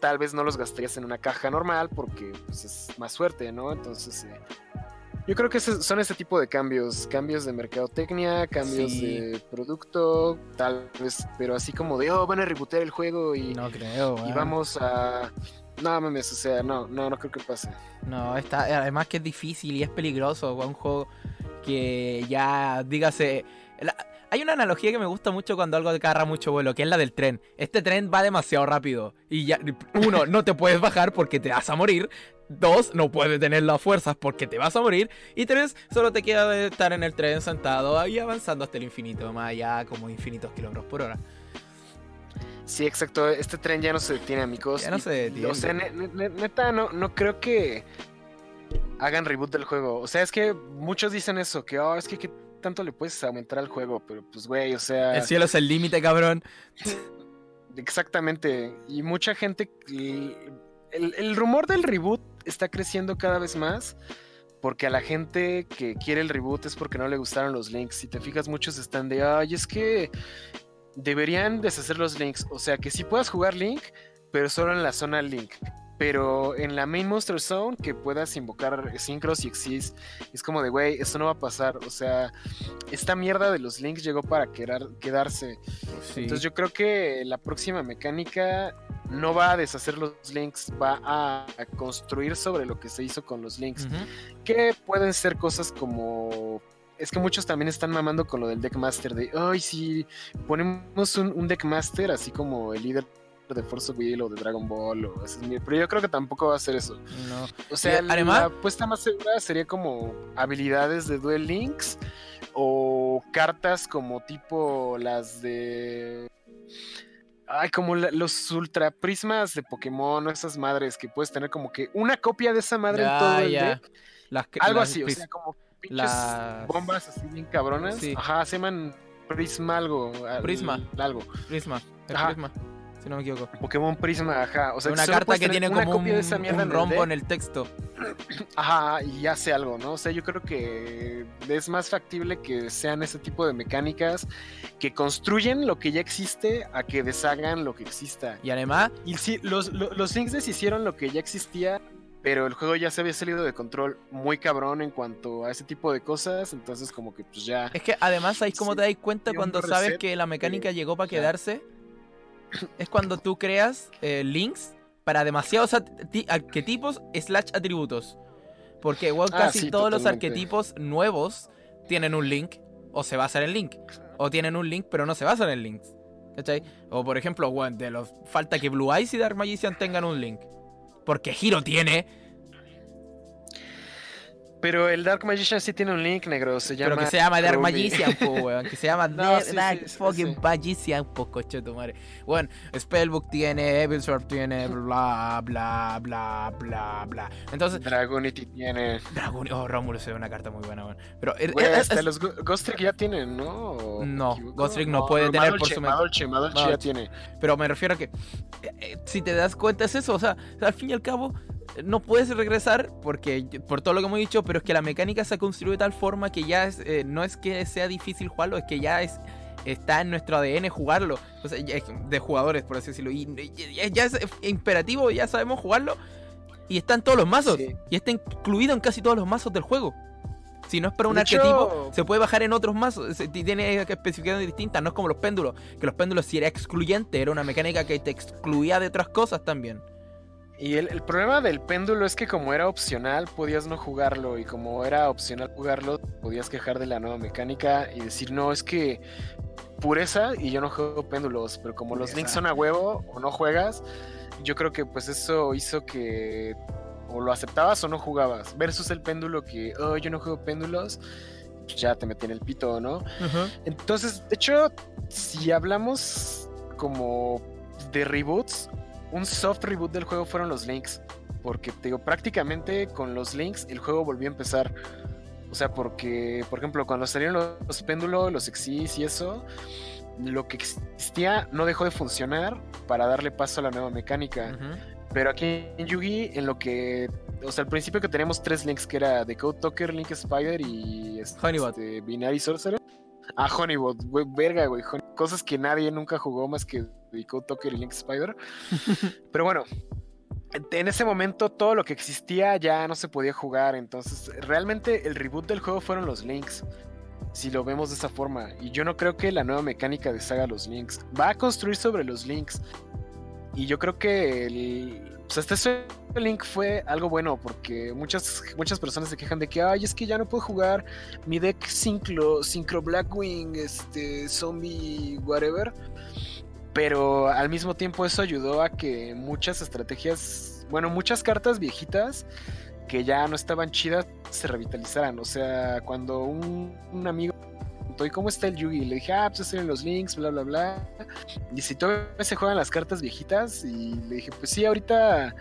tal vez no los gastarías en una caja normal porque pues, es más suerte, ¿no? Entonces, eh, yo creo que son ese tipo de cambios, cambios de mercadotecnia, cambios de producto, tal vez, pero así como de, oh, van a rebootear el juego y, no creo, y vamos a... No mames, o sea, no, no, no creo que pase. No, está, además que es difícil y es peligroso, un juego que ya, dígase, hay una analogía que me gusta mucho cuando algo agarra mucho vuelo, que es la del tren. Este tren va demasiado rápido. Y ya, uno, no te puedes bajar porque te vas a morir. Dos, no puedes tener las fuerzas porque te vas a morir. Y tres, solo te queda de estar en el tren sentado ahí avanzando hasta el infinito, más allá como infinitos kilómetros por hora. Sí, exacto. Este tren ya no se detiene, amigos. Ya no se detiene. O sea, neta, no, no creo que hagan reboot del juego. O sea, es que muchos dicen eso, que oh, es que ¿qué tanto le puedes aumentar al juego, pero pues güey, o sea. El cielo es el límite, cabrón. Exactamente. Y mucha gente. El, el, rumor del reboot está creciendo cada vez más. Porque a la gente que quiere el reboot es porque no le gustaron los links. Si te fijas, muchos están de, ay, es que deberían deshacer los links. O sea, que si puedas jugar Link, pero solo en la zona Link pero en la main Monster Zone que puedas invocar Synchros y Exist, es como de, güey, esto no va a pasar. O sea, esta mierda de los links llegó para quedarse. Entonces yo creo que la próxima mecánica no va a deshacer los links, va a, construir sobre lo que se hizo con los links. Que pueden ser cosas como es que muchos también están mamando con lo del deckmaster de, ay, si ponemos un, un deckmaster así como el líder de Force Will o de Dragon Ball o pero yo creo que tampoco va a ser eso. No. O sea, la apuesta más segura sería como habilidades de Duel Links o cartas como tipo las de Ay, como los ultra prismas de Pokémon o esas madres que puedes tener como que una copia de esa madre en todo el deck. Algo así, o sea, como pinches bombas así bien cabronas. Ajá, se llaman Prisma algo. Prisma. Algo. Prisma. Prisma si no me equivoco. Pokémon Prisma, ajá. O sea, una carta que tiene como un, un rombo en el texto. Ajá, y hace algo, ¿no? O sea, yo creo que es más factible que sean ese tipo de mecánicas que construyen lo que ya existe a que deshagan lo que exista. Y además... Y sí, los, los, los deshicieron lo que ya existía pero el juego ya se había salido de control muy cabrón en cuanto a ese tipo de cosas, entonces como que pues ya... Es que además ahí como te das cuenta cuando sabes que la mecánica llegó para quedarse, es cuando tú creas eh, links para demasiados arquetipos slash atributos. Porque ah, casi todos los arquetipos nuevos tienen un link o se basan en link. O tienen un link pero no se basan en links. ¿Cachai? O por ejemplo, de los, falta que Blue Eyes y Dark Magician tengan un link. Porque Hiro tiene pero el Dark Magician sí tiene un link negro, se llama. Pero que se llama Dark Magician, po, weón. Que se llama Dark fucking Magician, po, coche tu madre. Bueno, Spellbook tiene, Evil Sword tiene, bla, bla, bla, bla, bla. Entonces. Dragonity tiene. Dragonity, oh, Romulus es una carta muy buena, weón. Pero. hasta los Ghost Trick ya tienen, ¿no? No, Ghost Trick no, puede tener por su Madolche, Madolche ya tiene. Pero me refiero a que. Eh, eh, si te das cuenta, es eso. O sea, al fin y al cabo no puedes regresar porque por todo lo que hemos dicho, pero es que la mecánica se construye de tal forma que ya es, eh, no es que sea difícil jugarlo, es que ya es está en nuestro ADN jugarlo, o sea, de jugadores por así decirlo, y, ya es imperativo, ya sabemos jugarlo y está en todos los mazos y está incluido en casi todos los mazos del juego. Si no es para un arquetipo, se puede bajar en otros mazos. Tiene especificaciones distintas. No es como los péndulos. Que los péndulos, si era excluyente, era una mecánica que te excluía de otras cosas también. Y el, problema del péndulo es que como era opcional, podías no jugarlo. Y como era opcional jugarlo, podías quejar de la nueva mecánica y decir, no, es que pureza y yo no juego péndulos. Pero como los links son a huevo o no juegas, yo creo que pues eso hizo que o lo aceptabas o no jugabas. Versus el péndulo que, oh, yo no juego péndulos. Pues ya te metí en el pito, ¿no? Entonces, de hecho, si hablamos como de reboots, un soft reboot del juego fueron los links. Porque te digo, prácticamente con los links el juego volvió a empezar. O sea, porque, por ejemplo, cuando salieron los, péndulos, los exis y eso, lo que existía no dejó de funcionar para darle paso a la nueva mecánica. Pero aquí en Yugi, en lo que. O sea, al principio que teníamos tres links, que era The Code Talker, Link Spider y este, Honeybot. Binary Sorcerer. Ah, Honeybot, güey, verga, güey. Cosas que nadie nunca jugó más que dedicó Tucker y Link Spider. Pero bueno, en ese momento todo lo que existía ya no se podía jugar. Entonces, realmente el reboot del juego fueron los links. Si lo vemos de esa forma. Y yo no creo que la nueva mecánica deshaga los links. Va a construir sobre los links. Y yo creo que sea, este Link fue algo bueno porque muchas, muchas personas se quejan de que, ay, es que ya no puedo jugar mi deck Synchro Blackwing, este, Zombie, whatever. Pero al mismo tiempo eso ayudó a que muchas estrategias, bueno, muchas cartas viejitas que ya no estaban chidas se revitalizaran. O sea, cuando un, un amigo ¿y cómo está el Yugi? Le dije, ah, pues están los links, bla, bla, bla. Y si todavía se juegan las cartas viejitas, y le dije, pues sí, ahorita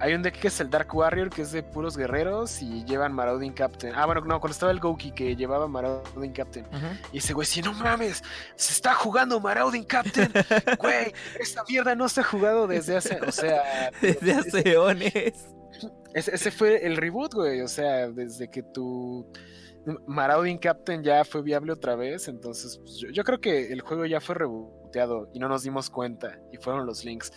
hay un deck que es el Dark Warrior, que es de puros guerreros y llevan Marauding Captain. Ah, bueno, no, cuando estaba el Goki que llevaba Marauding Captain. Y ese güey, si no mames, se está jugando Marauding Captain. güey, esta mierda no se ha jugado desde hace, o sea... Desde hace eones. Ese, ese fue el reboot, güey, o sea, desde que tu... Marauding Captain ya fue viable otra vez, entonces pues, yo, creo que el juego ya fue reboteado y no nos dimos cuenta y fueron los links.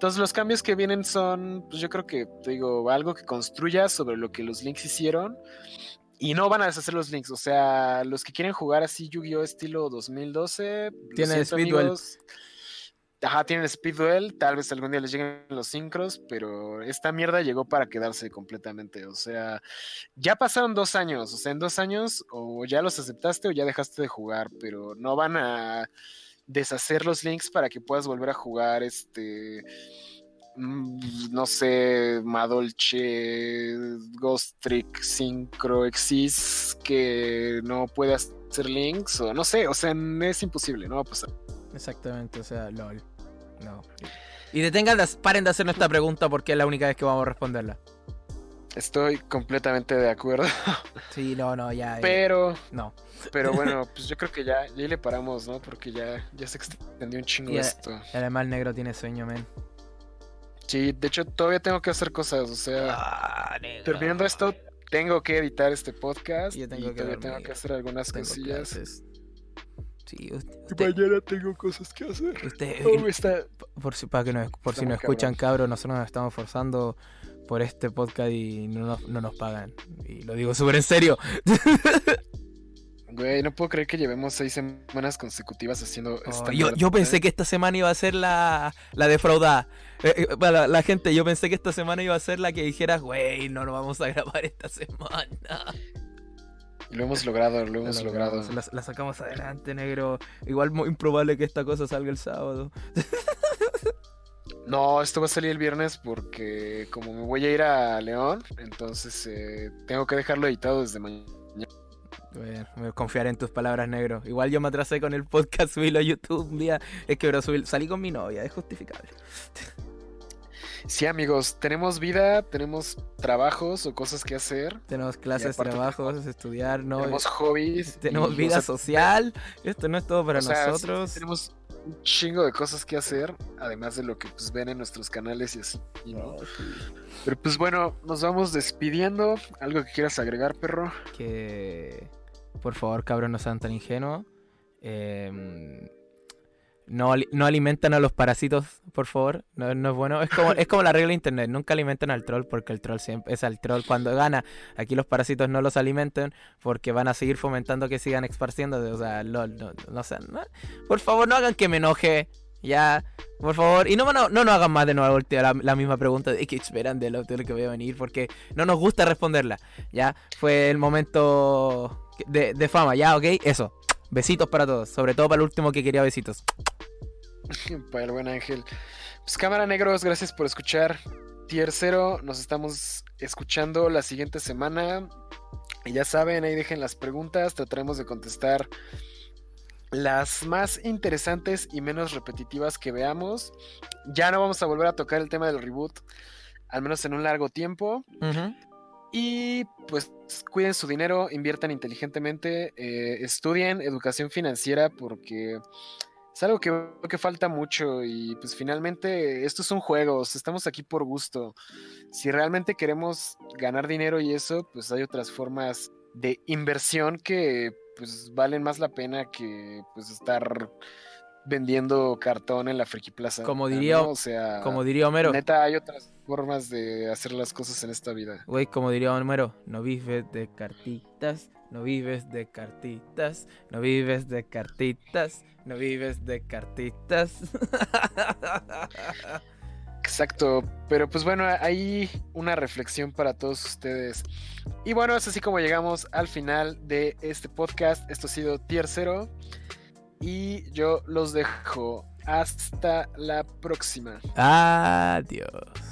Entonces los cambios que vienen son, pues yo creo que, te digo, algo que construya sobre lo que los links hicieron y no van a deshacer los links, o sea, los que quieren jugar así Yu-Gi-Oh estilo 2012, tiene Speed Ajá, tienen Speed Duel, tal vez algún día les lleguen los sincros, pero esta mierda llegó para quedarse completamente. O sea, ya pasaron dos años, o sea, en dos años o ya los aceptaste o ya dejaste de jugar, pero no van a deshacer los links para que puedas volver a jugar este mm, no sé, Madolche, Ghost Trick, Synchro, Exis, que no puede hacer links, o no sé, o sea, es imposible, no va a pasar. Exactamente, o sea, LOL. No. Y detengan, paren de hacernos esta pregunta porque es la única vez que vamos a responderla. Estoy completamente de acuerdo. Sí, no, no, ya. Pero. No. Pero bueno, pues yo creo que ya, ya le paramos, ¿no? Porque ya, ya se extendió un chingo esto. Además, el negro tiene sueño, men. Sí, de hecho, todavía tengo que hacer cosas. O sea, ah, terminando esto, tengo que editar este podcast. y todavía tengo que hacer algunas cosillas. Sí, Mañana tengo cosas que hacer. Por, si, para que no, por si no escuchan, cabros, nosotros nos estamos forzando por este podcast y no nos, no nos pagan. Y lo digo súper en serio. Güey, no puedo creer que llevemos seis semanas consecutivas haciendo oh, yo, yo, pensé que esta semana iba a ser la, la defraudada. Eh, eh, para la, gente, yo pensé que esta semana iba a ser la que dijera, güey, no nos vamos a grabar esta semana. Lo hemos logrado, lo hemos logrado. La, sacamos adelante, negro. Igual muy improbable que esta cosa salga el sábado. No, esto va a salir el viernes porque como me voy a ir a León, entonces eh, tengo que dejarlo editado desde mañana. Bueno, confiaré en tus palabras, negro. Igual yo me atrasé con el podcast, subirlo a YouTube un día. Es que, bro, salí con mi novia, es justificable. Sí, amigos, tenemos vida, tenemos trabajos o cosas que hacer. Tenemos clases, trabajos, estudiar, ¿no? Tenemos hobbies. Tenemos vida social. Esto no es todo para nosotros. tenemos un chingo de cosas que hacer, además de lo que pues, ven en nuestros canales y así. Pero pues bueno, nos vamos despidiendo. ¿Algo que quieras agregar, perro? Que por favor, cabrón, no sean tan ingenuos. Eh, no, no alimentan a los parásitos, por favor. No, no, es bueno. Es como, es como la regla de internet. Nunca alimenten al troll porque el troll siempre es al troll cuando gana. Aquí los parásitos no los alimenten porque van a seguir fomentando que sigan esparciendo. O sea, no, no, no, Por favor, no hagan que me enoje. Ya, por favor. Y no, no, no nos hagan más de nuevo la, la misma pregunta de qué esperan del otro que voy a venir porque no nos gusta responderla. Ya, fue el momento de, de fama. Ya, ok, eso. Besitos para todos, sobre todo para el último que quería besitos. para el buen ángel. Pues cámara negros, gracias por escuchar. Tercero, nos estamos escuchando la siguiente semana. Y ya saben, ahí dejen las preguntas, trataremos de contestar las más interesantes y menos repetitivas que veamos. Ya no vamos a volver a tocar el tema del reboot, al menos en un largo tiempo. Y pues cuiden su dinero, inviertan inteligentemente, eh, estudien educación financiera porque es algo que, que falta mucho y pues finalmente estos son juegos, estamos aquí por gusto. Si realmente queremos ganar dinero y eso, pues hay otras formas de inversión que pues valen más la pena que pues estar vendiendo cartón en la Friki Plaza. Como diría, o sea, como diría Homero. Neta, hay otras formas de hacer las cosas en esta vida. Güey, como diría Homero, no vives de cartitas, no vives de cartitas, no vives de cartitas, no vives de cartitas. Exacto, pero pues bueno, hay una reflexión para todos ustedes. Y bueno, es así como llegamos al final de este podcast. Esto ha sido Tier y yo los dejo. Hasta la próxima. Adiós.